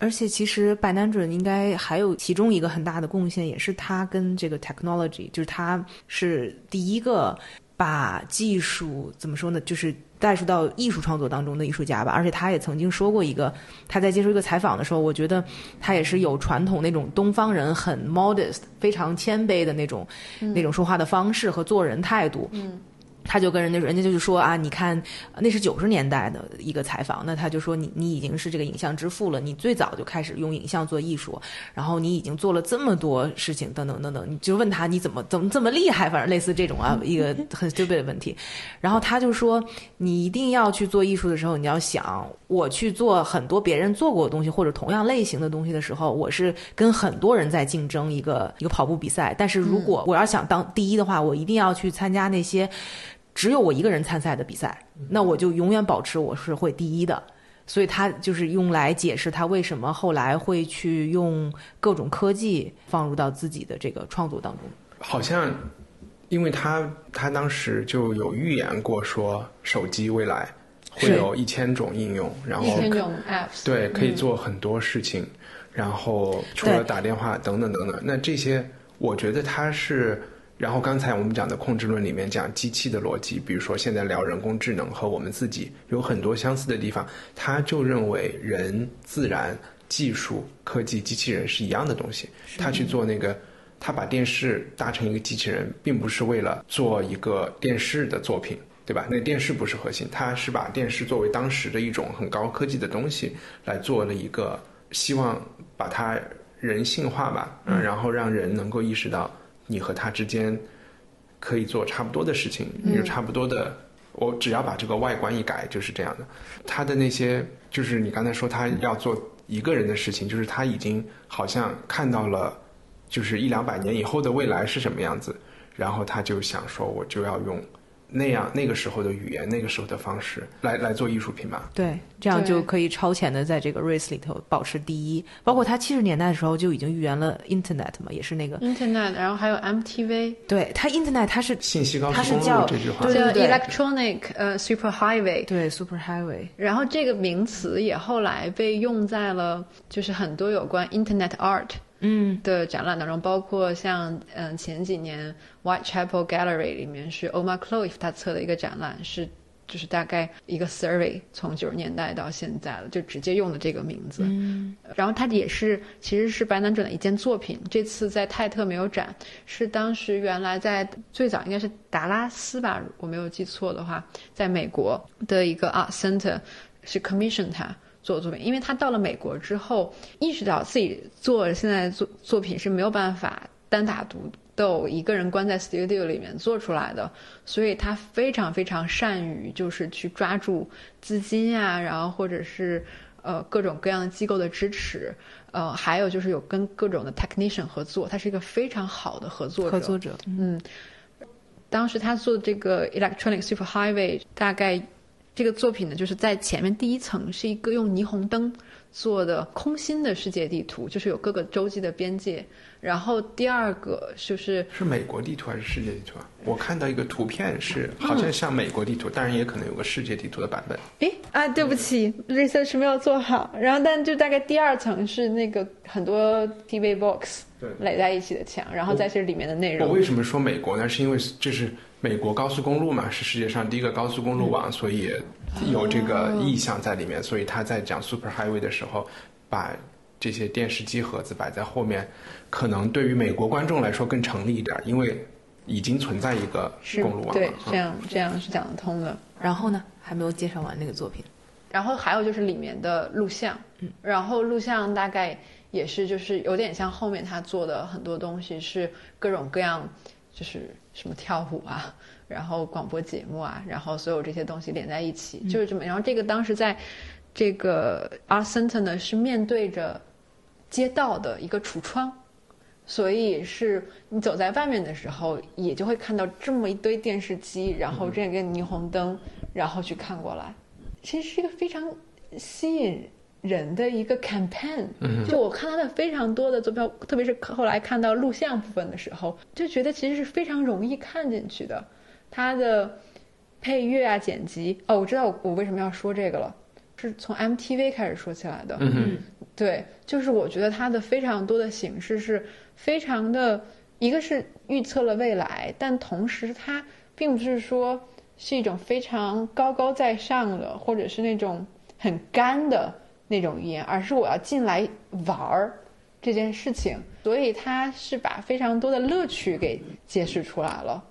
Speaker 1: 而且其实白南准应该还有其中一个很大的贡献，也是他跟这个 technology，就是他是第一个把技术怎么说呢，就是带入到艺术创作当中的艺术家吧。而且他也曾经说过一个，他在接受一个采访的时候，我觉得他也是有传统那种东方人很 modest、非常谦卑的那种、那种说话的方式和做人态度。嗯。他就跟人家人家就是说啊，你看那是九十年代的一个采访，那他就说你你已经是这个影像之父了，你最早就开始用影像做艺术，然后你已经做了这么多事情，等等等等，你就问他你怎么怎么这么厉害，反正类似这种啊一个很 stupid 的问题，然后他就说你一定要去做艺术的时候，你要想我去做很多别人做过的东西或者同样类型的东西的时候，我是跟很多人在竞争一个一个跑步比赛，但是如果我要想当第一的话，我一定要去参加那些。只有我一个人参赛的比赛，那我就永远保持我是会第一的。所以他就是用来解释他为什么后来会去用各种科技放入到自己的这个创作当中。
Speaker 2: 好像，因为他他当时就有预言过说，手机未来会有一千种应用，然后
Speaker 3: 一千种 apps，
Speaker 2: 对，可以做很多事情，然后除了打电话等等等等。那这些，我觉得他是然后刚才我们讲的控制论里面讲机器的逻辑，比如说现在聊人工智能和我们自己有很多相似的地方，他就认为人、自然、技术、科技、机器人是一样的东西。他去做那个，他把电视搭成一个机器人，并不是为了做一个电视的作品，对吧？那电视不是核心，他是把电视作为当时的一种很高科技的东西来做了一个，希望把它人性化吧，嗯，然后让人能够意识到。你和他之间可以做差不多的事情，有差不多的。我只要把这个外观一改，就是这样的。他的那些，就是你刚才说他要做一个人的事情，就是他已经好像看到了，就是一两百年以后的未来是什么样子，然后他就想说，我就要用。那样那个时候的语言，那个时候的方式来来做艺术品嘛？
Speaker 1: 对，这样就可以超前的在这个 race 里头保持第一。包括他七十年代的时候就已经预言了 Internet 嘛，也是那个
Speaker 3: Internet，然后还有 MTV。
Speaker 1: 对他 Internet，它是
Speaker 2: 信息高速
Speaker 1: 公路
Speaker 2: 这句话
Speaker 3: 叫 Electronic 呃 Super Highway。
Speaker 1: 对 Super Highway。
Speaker 3: 然后这个名词也后来被用在了就是很多有关 Internet Art。
Speaker 1: 嗯
Speaker 3: 的展览当中，包括像嗯前几年 Whitechapel Gallery 里面是 Omar Cloif 他策的一个展览，是就是大概一个 survey 从九十年代到现在了，就直接用的这个名字。
Speaker 1: 嗯，
Speaker 3: 然后它也是其实是白南准的一件作品，这次在泰特没有展，是当时原来在最早应该是达拉斯吧，我没有记错的话，在美国的一个 Art Center 是 commission 他。做作品，因为他到了美国之后，意识到自己做现在作作品是没有办法单打独斗，一个人关在 studio 里面做出来的，所以他非常非常善于就是去抓住资金呀，然后或者是呃各种各样的机构的支持，呃，还有就是有跟各种的 technician 合作，他是一个非常好的合作
Speaker 1: 合作者。
Speaker 3: 嗯，当时他做的这个 electronic super highway 大概。这个作品呢，就是在前面第一层是一个用霓虹灯做的空心的世界地图，就是有各个洲际的边界。然后第二个就是
Speaker 2: 是美国地图还是世界地图啊？我看到一个图片是好像像美国地图，当然也可能有个世界地图的版本。
Speaker 3: 诶啊，对不起，research 没有做好。然后但就大概第二层是那个很多 TV box 垒在一起的墙，然后再是里面的内容。
Speaker 2: 我为什么说美国呢？是因为这是。美国高速公路嘛，是世界上第一个高速公路网，所以有这个意向在里面。所以他在讲 Super Highway 的时候，把这些电视机盒子摆在后面，可能对于美国观众来说更成立一点，因为已经存在一个公路网。
Speaker 3: 对，这样这样是讲得通的。
Speaker 1: 然后呢，还没有介绍完那个作品。
Speaker 3: 然后还有就是里面的录像，
Speaker 1: 嗯，
Speaker 3: 然后录像大概也是就是有点像后面他做的很多东西是各种各样。就是什么跳舞啊，然后广播节目啊，然后所有这些东西连在一起，就是这么。然后这个当时在这个 Art Center 呢，是面对着街道的一个橱窗，所以是你走在外面的时候，也就会看到这么一堆电视机，然后这个霓虹灯，然后去看过来，其实是一个非常吸引。人的一个 campaign，就我看到的非常多的坐标，特别是后来看到录像部分的时候，就觉得其实是非常容易看进去的。它的配乐啊、剪辑，哦，我知道我为什么要说这个了，是从 MTV 开始说起来的。
Speaker 2: 嗯
Speaker 3: 对，就是我觉得它的非常多的形式是非常的，一个是预测了未来，但同时它并不是说是一种非常高高在上的，或者是那种很干的。那种语言，而是我要进来玩儿这件事情，所以他是把非常多的乐趣给揭示出来了，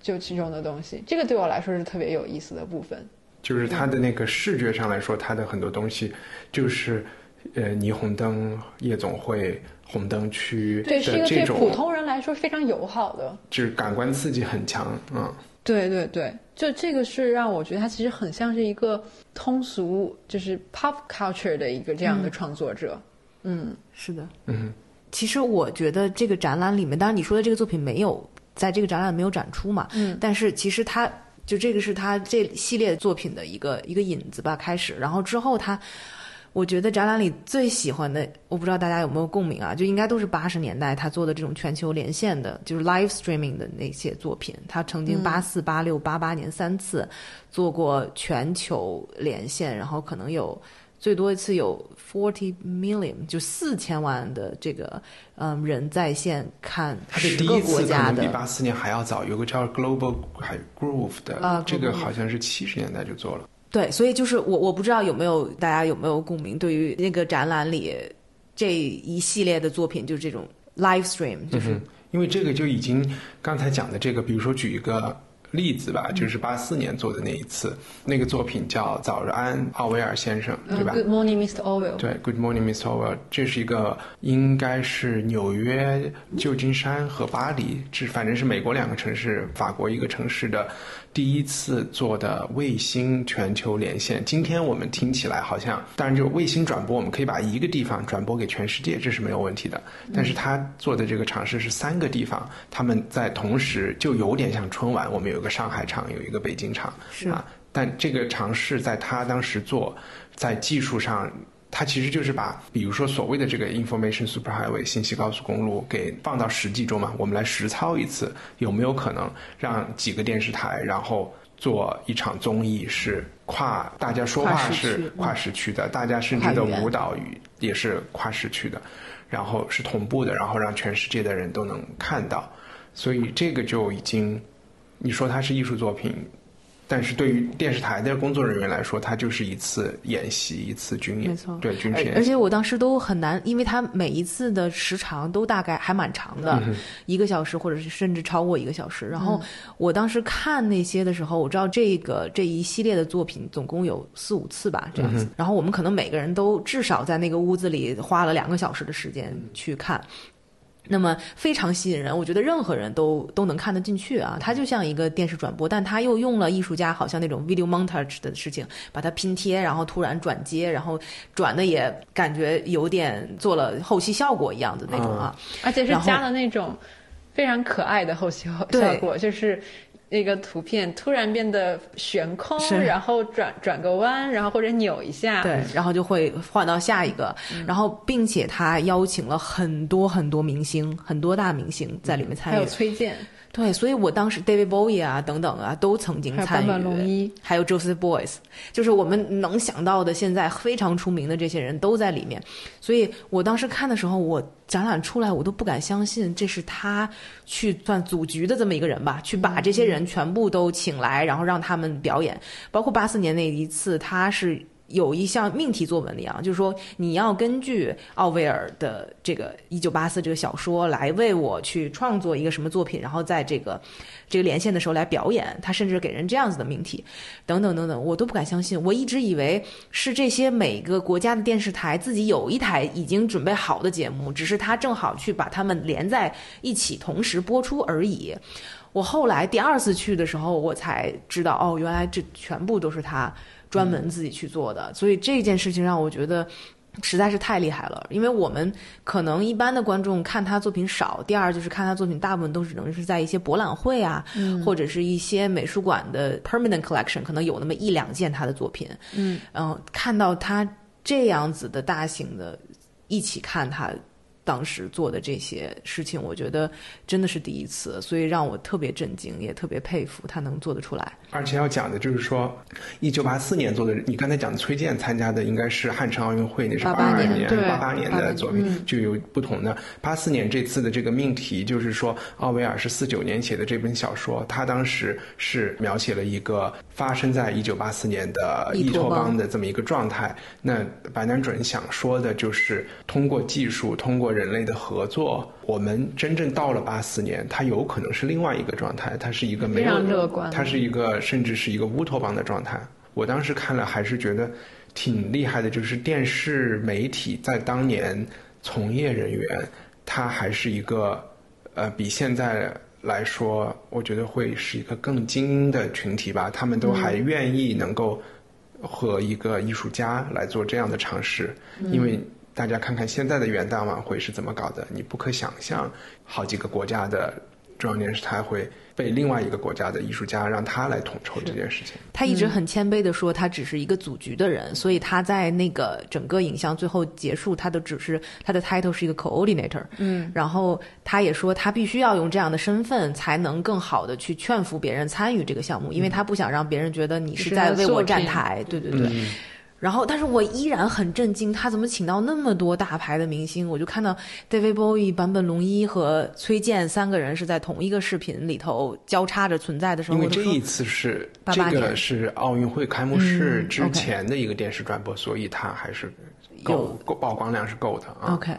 Speaker 3: 就其中的东西，这个对我来说是特别有意思的部分。
Speaker 2: 就是它的那个视觉上来说，它的很多东西就是，呃，霓虹灯、夜总会、红灯区
Speaker 3: 对，是一个对普通人来说非常友好的，
Speaker 2: 就是感官刺激很强，嗯。
Speaker 3: 对对对，就这个是让我觉得他其实很像是一个通俗，就是 pop culture 的一个这样的创作者。嗯，
Speaker 1: 是的，
Speaker 2: 嗯。
Speaker 1: 其实我觉得这个展览里面，当然你说的这个作品没有在这个展览没有展出嘛，
Speaker 3: 嗯。
Speaker 1: 但是其实他就这个是他这系列作品的一个一个引子吧，开始，然后之后他。我觉得展览里最喜欢的，我不知道大家有没有共鸣啊？就应该都是八十年代他做的这种全球连线的，就是 live streaming 的那些作品。他曾经八四、八六、八八年三次做过全球连线，然后可能有最多一次有 forty million，就四千万的这个嗯人在线看它
Speaker 2: 是
Speaker 1: 整个国
Speaker 2: 第一次可
Speaker 1: 家的。
Speaker 2: 能比八四年还要早，有个叫 Global 还 Groove 的，
Speaker 1: 啊
Speaker 2: 这个好像是七十年代就做了。
Speaker 1: 对，所以就是我我不知道有没有大家有没有共鸣，对于那个展览里这一系列的作品，就是这种 live stream，就是、
Speaker 2: 嗯因为这个就已经刚才讲的这个，比如说举一个例子吧，就是八四年做的那一次，那个作品叫《早安，奥威尔先生》，对吧
Speaker 3: ？Good morning, Mr. Orwell。
Speaker 2: 对，Good morning, Mr. Orwell。这是一个应该是纽约、旧金山和巴黎，这反正是美国两个城市，法国一个城市的第一次做的卫星全球连线。今天我们听起来好像，当然就卫星转播，我们可以把一个地方转播给全世界，这是没有问题的。但是他做的这个尝试是三个地方，他们在同时就有点像春晚，我们有一个上海场，有一个北京场，
Speaker 1: 是
Speaker 2: 啊。但这个尝试在他当时做，在技术上，他其实就是把，比如说所谓的这个 information superhighway 信息高速公路给放到实际中嘛，我们来实操一次，有没有可能让几个电视台，然后做一场综艺是跨大家说话是跨时区的，大家甚至的舞蹈语也是跨时区的，然后是同步的，然后让全世界的人都能看到，所以这个就已经，你说它是艺术作品。但是对于电视台的工作人员来说，它就是一次演习，一次军演，
Speaker 1: 没错
Speaker 2: 对军演习。
Speaker 1: 而且我当时都很难，因为它每一次的时长都大概还蛮长的，
Speaker 2: 嗯
Speaker 1: 一个小时或者是甚至超过一个小时。然后我当时看那些的时候，我知道这个这一系列的作品总共有四五次吧，这样
Speaker 2: 嗯
Speaker 1: 子。然后我们可能每个人都至少在那个屋子里花了两个小时的时间去看。那么非常吸引人，我觉得任何人都都能看得进去啊。它就像一个电视转播，但它又用了艺术家好像那种 video montage 的事情，把它拼贴，然后突然转接，然后转的也感觉有点做了后期效果一样的那种啊。
Speaker 3: 而且是加了那种非常可爱的后期效果，就是那个图片突然变得悬空，然后转转个弯，然后或者扭一下，
Speaker 1: 对，然后就会换到下一个，然后并且他邀请了很多很多明星，很多大明星在里面参与。
Speaker 3: 还有。崔健，
Speaker 1: 对，所以我当时 David Bowie 啊等等啊都曾经
Speaker 3: 还有
Speaker 1: 参与，
Speaker 3: 坂本龙一
Speaker 1: 还有 Joseph Boys，就是我们能想到的现在非常出名的这些人都在里面。所以我当时看的时候，我展览出来我都不敢相信这是他去算组局的这么一个人吧，去把这些人全部都请来，然后让他们表演。包括八四年那一次，他是。有一项命题作文一样，就是说你要根据奥威尔的这个《一九八四》这个小说来为我去创作一个什么作品，然后在这个 这个连线的时候来表演。他甚至给人这样子的命题，等等等等，我都不敢相信。我一直以为是这些每个国家的电视台自己有一台已经准备好的节目，只是他正好去把它们连在一起，同时播出而已。我后来第二次去的时候，我才知道，哦，原来这全部都是他专门自己去做的。所以这件事情让我觉得实在是太厉害了。因为我们可能一般的观众看他作品少，第二就是看他作品大部分都只能是在一些博览会啊，或者是一些美术馆的 permanent collection，可能有那么一两件他的作品。
Speaker 3: 嗯，
Speaker 1: 嗯，看到他这样子的大型的，一起看他当时做的这些事情，我觉得真的是第一次，所以让我特别震惊，也特别佩服他能做得出来。
Speaker 2: 而且要讲的就是说，一九八四年做的，你刚才讲的崔健参加的应该是汉城奥运会，那是
Speaker 1: 88
Speaker 2: 二
Speaker 1: 年
Speaker 2: 八八年的作品，就有不同的。八四年这次的这个命题就是说，奥威尔是四九年写的这本小说，他当时是描写了一个发生在一九八四年的伊托
Speaker 1: 邦
Speaker 2: 邦的这么一个状态。那白南准想说的就是，通过技术，通过人类的合作，我们真正到了八四年，它有可能是另外一个状态，它是一个没有
Speaker 3: 乐观
Speaker 2: 它是一个甚至是一个乌托邦的状态。我当时看了，还是觉得挺厉害的，就是电视媒体在当年从业人员，他还是一个呃比现在。来说，我觉得会是一个更精英的群体吧。他们都还愿意能够和一个艺术家来做这样的尝试，因为大家看看现在的元旦晚会是怎么搞的，你不可想象好几个国家的中央电视台会被另外一个国家的艺术家让他来统筹这件事情。
Speaker 1: 他一直很谦卑的说，他只是一个组局的人，所以他在那个整个影像最后结束，他的只是他的 title 是一个 coordinator。嗯，然后他也说，他必须要用这样的身份，才能更好的去劝服别人参与这个项目，因为他不想让别人觉得你是在为我站台。对对对。然后，但是我依然很震惊，他怎么请到那么多大牌的明星？我就看到 David Bowie、坂本龙一和崔健三个人是在同一个视频里头交叉着存在的时候，
Speaker 2: 因为这一次是这
Speaker 1: 88
Speaker 2: 个是奥运会开幕式
Speaker 1: 嗯
Speaker 2: 之前的一个电视转播，所以它还是够够曝光量是够的啊。
Speaker 1: OK，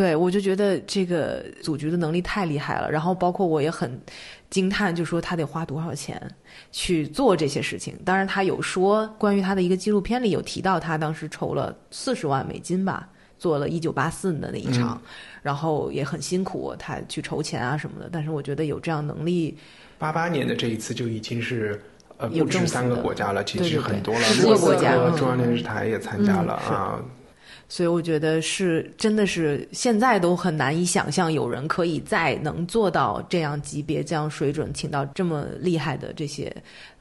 Speaker 1: 对我就觉得这个组局的能力太厉害了，然后包括我也很惊叹，就说他得花多少钱去做这些事情。当然，他有说关于他的一个纪录片里有提到，他当时筹了四十万美金吧，做了一九八四的那一场，然后也很辛苦，他去筹钱啊什么的。但是我觉得有这样能力，
Speaker 2: 八八年的这一次就已经是呃不止三个国家了，其实很多了，
Speaker 1: 十个国家
Speaker 2: 中央电视台也参加了啊。
Speaker 1: 所以我觉得是真的是现在都很难以想象有人可以再能做到这样级别、这样水准，请到这么厉害的这些，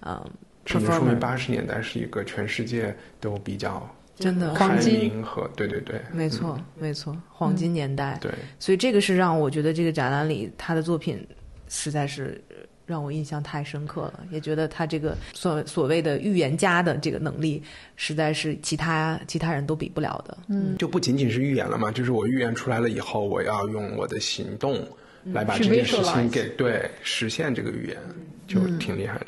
Speaker 1: 嗯
Speaker 2: 只能说明八十年代是一个全世界都比较
Speaker 1: 真的。
Speaker 2: 开
Speaker 3: 黄金
Speaker 2: 明和对对对，
Speaker 1: 没错，没错，黄金年代。
Speaker 2: 对。
Speaker 1: 所以这个是让我觉得这个展览里他的作品实在是呃让我印象太深刻了，也觉得他这个所所谓的预言家的这个能力，实在是其他其他人都比不了的。嗯，
Speaker 2: 就不仅仅是预言了嘛，就是我预言出来了以后，我要用我的行动来把这件事情给对实现这个预言，就挺厉害的。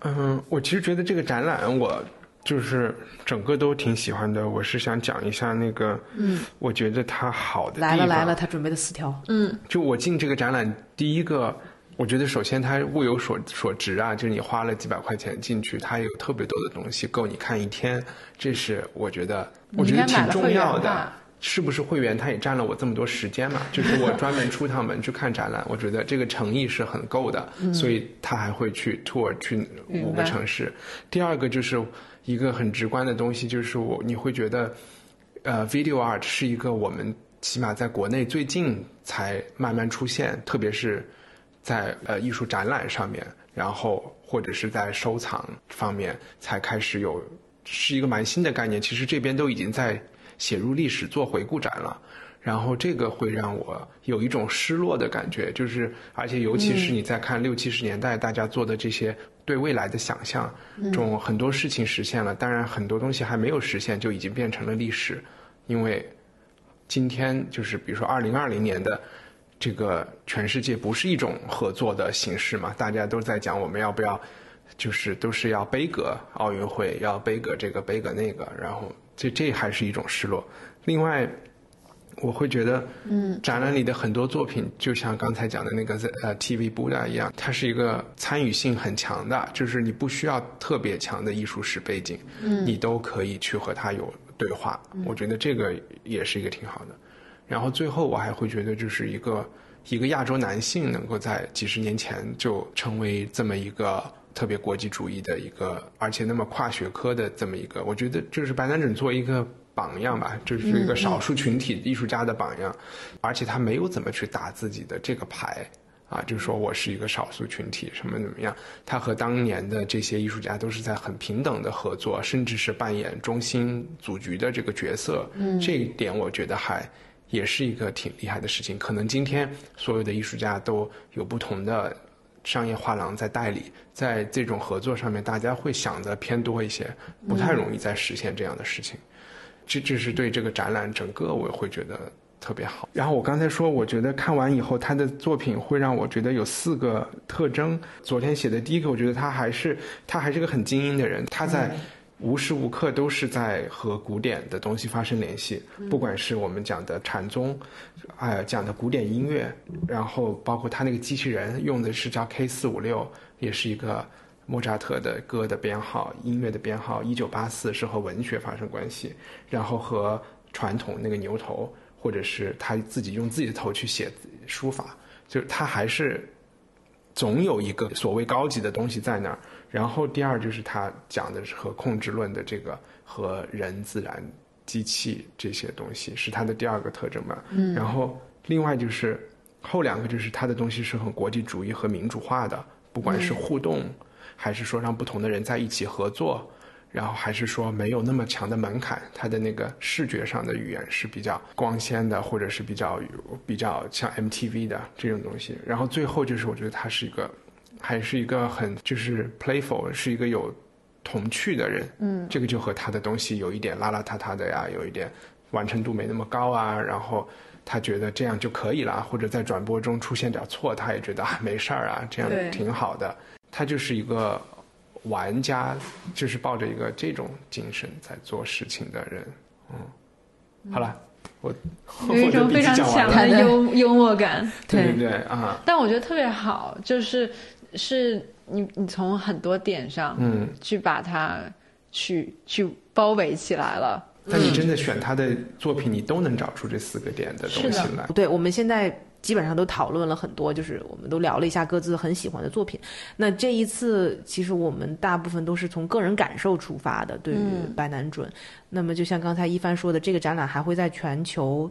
Speaker 2: 嗯嗯，我其实觉得这个展览我。就是整个都挺喜欢的，我是想讲一下那个，嗯，我觉得它好的。
Speaker 1: 来了来了，他准备的四条。
Speaker 2: 嗯就我进这个展览，第一个，我觉得首先它物有所所值啊，就是你花了几百块钱进去，它有特别多的东西，够你看一天，这是我觉得我觉得挺重要的。是不是会员？他也占了我这么多时间嘛？就是我专门出趟门去看展览，我觉得这个诚意是很够的，所以他还会去 tour 去五个城市。第二个就是一个很直观的东西，就是我你会觉得，呃，video art 是一个我们起码在国内最近才慢慢出现，特别是在呃艺术展览上面，然后或者是在收藏方面才开始有，是一个蛮新的概念。其实这边都已经在写入历史做回顾展了。然后这个会让我有一种失落的感觉，就是而且尤其是你在看六七十年代大家做的这些对未来的想象，这种很多事情实现了，当然很多东西还没有实现就已经变成了历史，因为今天就是比如说二零二零年的这个全世界不是一种合作的形式嘛，大家都在讲我们要不要，就是都是要杯葛奥运会，要杯葛这个杯葛那个，然后这这还是一种失落。另外。我会觉得，嗯，展览里的很多作品，就像刚才讲的那个呃 TV Buddha 一样，它是一个参与性很强的，就是你不需要特别强的艺术史背景，嗯，你都可以去和他有对话。我觉得这个也是一个挺好的。然后最后我还会觉得，就是一个一个亚洲男性能够在几十年前就成为这么一个特别国际主义的一个，而且那么跨学科的这么一个，我觉得就是白南准做一个。榜样吧，就是一个少数群体艺术家的榜样，而且他没有怎么去打自己的这个牌啊，就是说我是一个少数群体，什么怎么样？他和当年的这些艺术家都是在很平等的合作，甚至是扮演中心组局的这个角色。嗯，这一点我觉得还也是一个挺厉害的事情。可能今天所有的艺术家都有不同的商业画廊在代理，在这种合作上面，大家会想的偏多一些，不太容易再实现这样的事情。这这是对这个展览整个我会觉得特别好。然后我刚才说，我觉得看完以后，他的作品会让我觉得有四个特征。昨天写的第一个，我觉得他还是他还是个很精英的人，他在无时无刻都是在和古典的东西发生联系，不管是我们讲的禅宗，哎、讲的古典音乐，然后包括他那个机器人用的是叫 K 四五六，也是一个。莫扎特的歌的编号、音乐的编号，一九八四是和文学发生关系，然后和传统那个牛头，或者是他自己用自己的头去写书法，就是他还是总有一个所谓高级的东西在那儿。然后第二就是他讲的是和控制论的这个和人、自然、机器这些东西是他的第二个特征吧。嗯。然后另外就是后两个就是他的东西是很国际主义和民主化的，不管是互动。还是说让不同的人在一起合作，然后还是说没有那么强的门槛，它的那个视觉上的语言是比较光鲜的，或者是比较比较像 MTV 的这种东西。然后最后就是我觉得它是一个，还是一个很就是 playful，是一个有童趣的人，嗯，这个就和他的东西有一点邋邋遢遢的呀，有一点完成度没那么高啊，然后他觉得这样就可以了，或者在转播中出现点错，他也觉得啊没事儿啊，这样挺好的。他就是一个玩家，就是抱着一个这种精神在做事情的人。嗯，好了，我
Speaker 3: 有一种非常强
Speaker 2: 了。
Speaker 3: 的幽幽默感。
Speaker 2: 对对对啊，
Speaker 3: 但我觉得特别好，就是是你你从很多点上，
Speaker 2: 嗯，
Speaker 3: 去把它去去包围起来了。
Speaker 2: 但你真的选他的作品，你都能找出这四个点的东西来。
Speaker 1: 对，我们现在基本上都讨论了很多，就是我们都聊了一下各自很喜欢的作品。那这一次，其实我们大部分都是从个人感受出发的，对于
Speaker 3: 嗯
Speaker 1: 白南准。那么就像刚才一帆说的，这个展览还会在全球。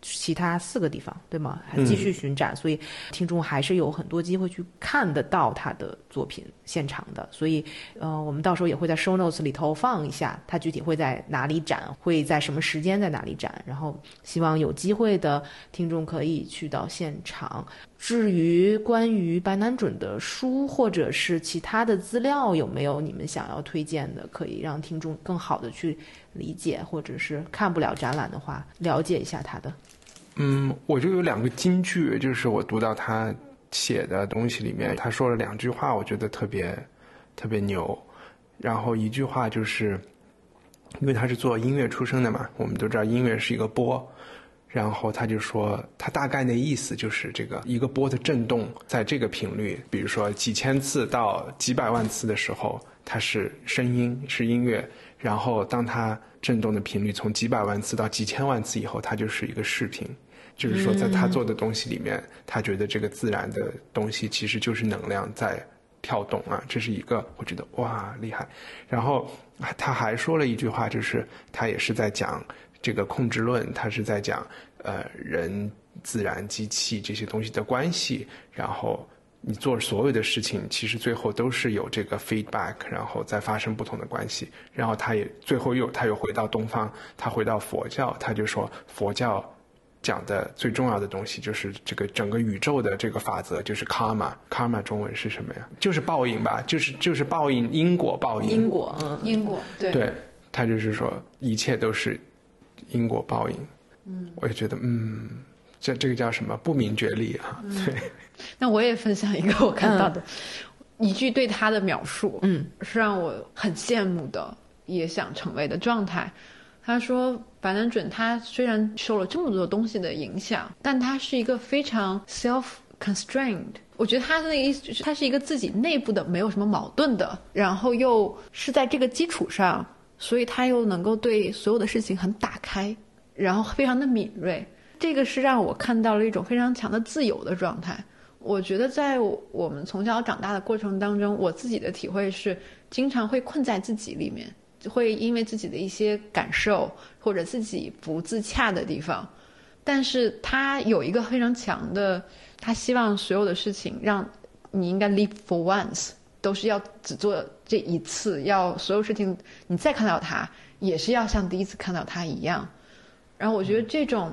Speaker 1: 其他四个地方，对吗？还继续巡展，所以听众还是有很多机会去看得到他的作品现场的。所以，呃，我们到时候也会在 show notes 里头放一下，他具体会在哪里展，会在什么时间在哪里展。然后，希望有机会的听众可以去到现场。至于关于白南准的书或者是其他的资料，有没有你们想要推荐的，可以让听众更好的去理解，或者是看不了展览的话，了解一下他的。
Speaker 2: 嗯，我就有两个金句，就是我读到他写的东西里面，他说了两句话，我觉得特别特别牛。然后一句话就是，因为他是做音乐出身的嘛，我们都知道音乐是一个波。然后他就说，他大概的意思就是，这个一个波的振动，在这个频率，比如说几千次到几百万次的时候，它是声音，是音乐。然后当它振动的频率从几百万次到几千万次以后，它就是一个视频。就是说，在他做的东西里面，他觉得这个自然的东西其实就是能量在跳动啊，这是一个我觉得哇厉害。然后他还说了一句话，就是他也是在讲这个控制论，它是在讲呃人、自然、机器这些东西的关系，然后。你做所有的事情，其实最后都是有这个 feedback，然后再发生不同的关系。然后他也最后又他又回到东方，他回到佛教，他就说佛教讲的最重要的东西就是这个整个宇宙的这个法则，就是 karma。karma 中文是什么呀？就是报应吧，就是就是报应，因果报应。
Speaker 1: 因果，嗯，
Speaker 3: 因果对
Speaker 2: 对他就是说一切都是因果报应。嗯，我也觉得，嗯，这这个叫什么？不明觉厉啊。对，
Speaker 3: 那我也分享一个我看到的、一句对他的描述，
Speaker 1: 嗯，
Speaker 3: 是让我很羡慕的，也想成为的状态。他说，白南准他虽然受了这么多东西的影响，但他是一个非常 self constrained。我觉得他的那个意思就是，他是一个自己内部的没有什么矛盾的，然后又是在这个基础上，所以他又能够对所有的事情很打开，然后非常的敏锐。这个是让我看到了一种非常强的自由的状态。我觉得在我们从小长大的过程当中，我自己的体会是，经常会困在自己里面，会因为自己的一些感受或者自己不自洽的地方，但是他有一个非常强的，他希望所有的事情让你应该 live for once，都是要只做这一次，要所有事情你再看到他，也是要像第一次看到他一样。然后我觉得这种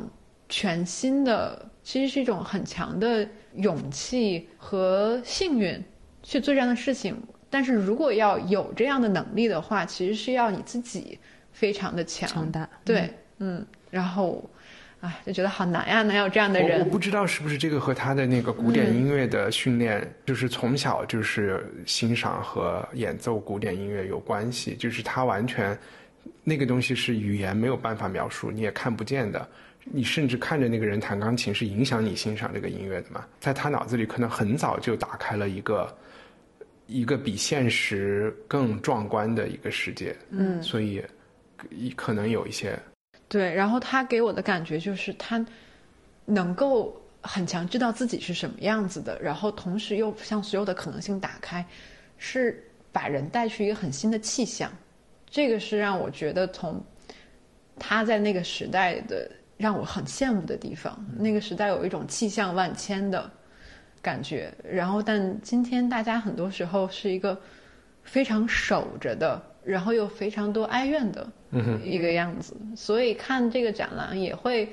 Speaker 3: 全新的，其实是一种很强的勇气和幸运去做这样的事情。但是如果要有这样的能力的话，其实是要你自己非常的强，
Speaker 1: 强大。
Speaker 3: 对，嗯，然后，哎，就觉得好难呀，能有这样的
Speaker 2: 人我。不知道是不是这个和他的那个古典音乐的训练，就是从小就是欣赏和演奏古典音乐有关系。就是他完全那个东西是语言没有办法描述，你也看不见的。你甚至看着那个人弹钢琴是影响你欣赏这个音乐的嘛？在他脑子里可能很早就打开了一个一个比现实更壮观的一个世界。嗯，所以可能有一些
Speaker 3: 对，然后他给我的感觉就是他能够很强知道自己是什么样子的，然后同时又向所有的可能性打开，是把人带去一个很新的气象。这个是让我觉得从他在那个时代的让我很羡慕的地方。那个时代有一种气象万千的感觉，然后但今天大家很多时候是一个非常守着的，然后又非常多哀怨的一个样子。所以看这个展览也会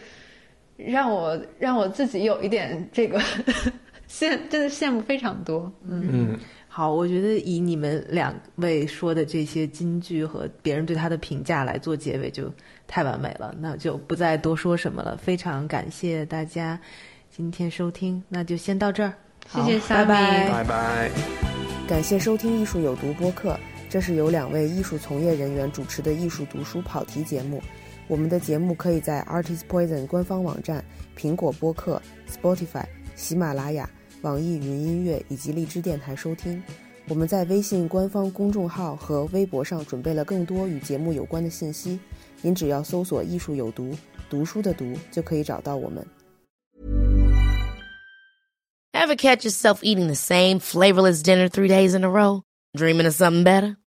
Speaker 3: 让我让我自己有一点这个 羡，真的羡慕非常多。嗯，
Speaker 2: 嗯。
Speaker 1: 好，我觉得以你们两位说的这些金句和别人对他的评价来做结尾，就太完美了。那就不再多说什么了。非常感谢大家今天收听，那就先到这儿。
Speaker 3: 谢谢
Speaker 1: 拜拜，
Speaker 2: 拜拜。
Speaker 4: 感谢收听《艺术有毒》播客，这是由两位艺术从业人员主持的艺术读书跑题节目。我们的节目可以在 Artist Poison 官方网站、苹果播客、Spotify、喜马拉雅。网易云音乐以及荔枝电台收听，我们在微信官方公众号和微博上准备了更多与节目有关的信息，您只要搜索“艺术有毒”，读书的“读”就可以找到我们。
Speaker 5: Ever catch yourself eating the same flavorless dinner three days in a row? Dreaming of something better?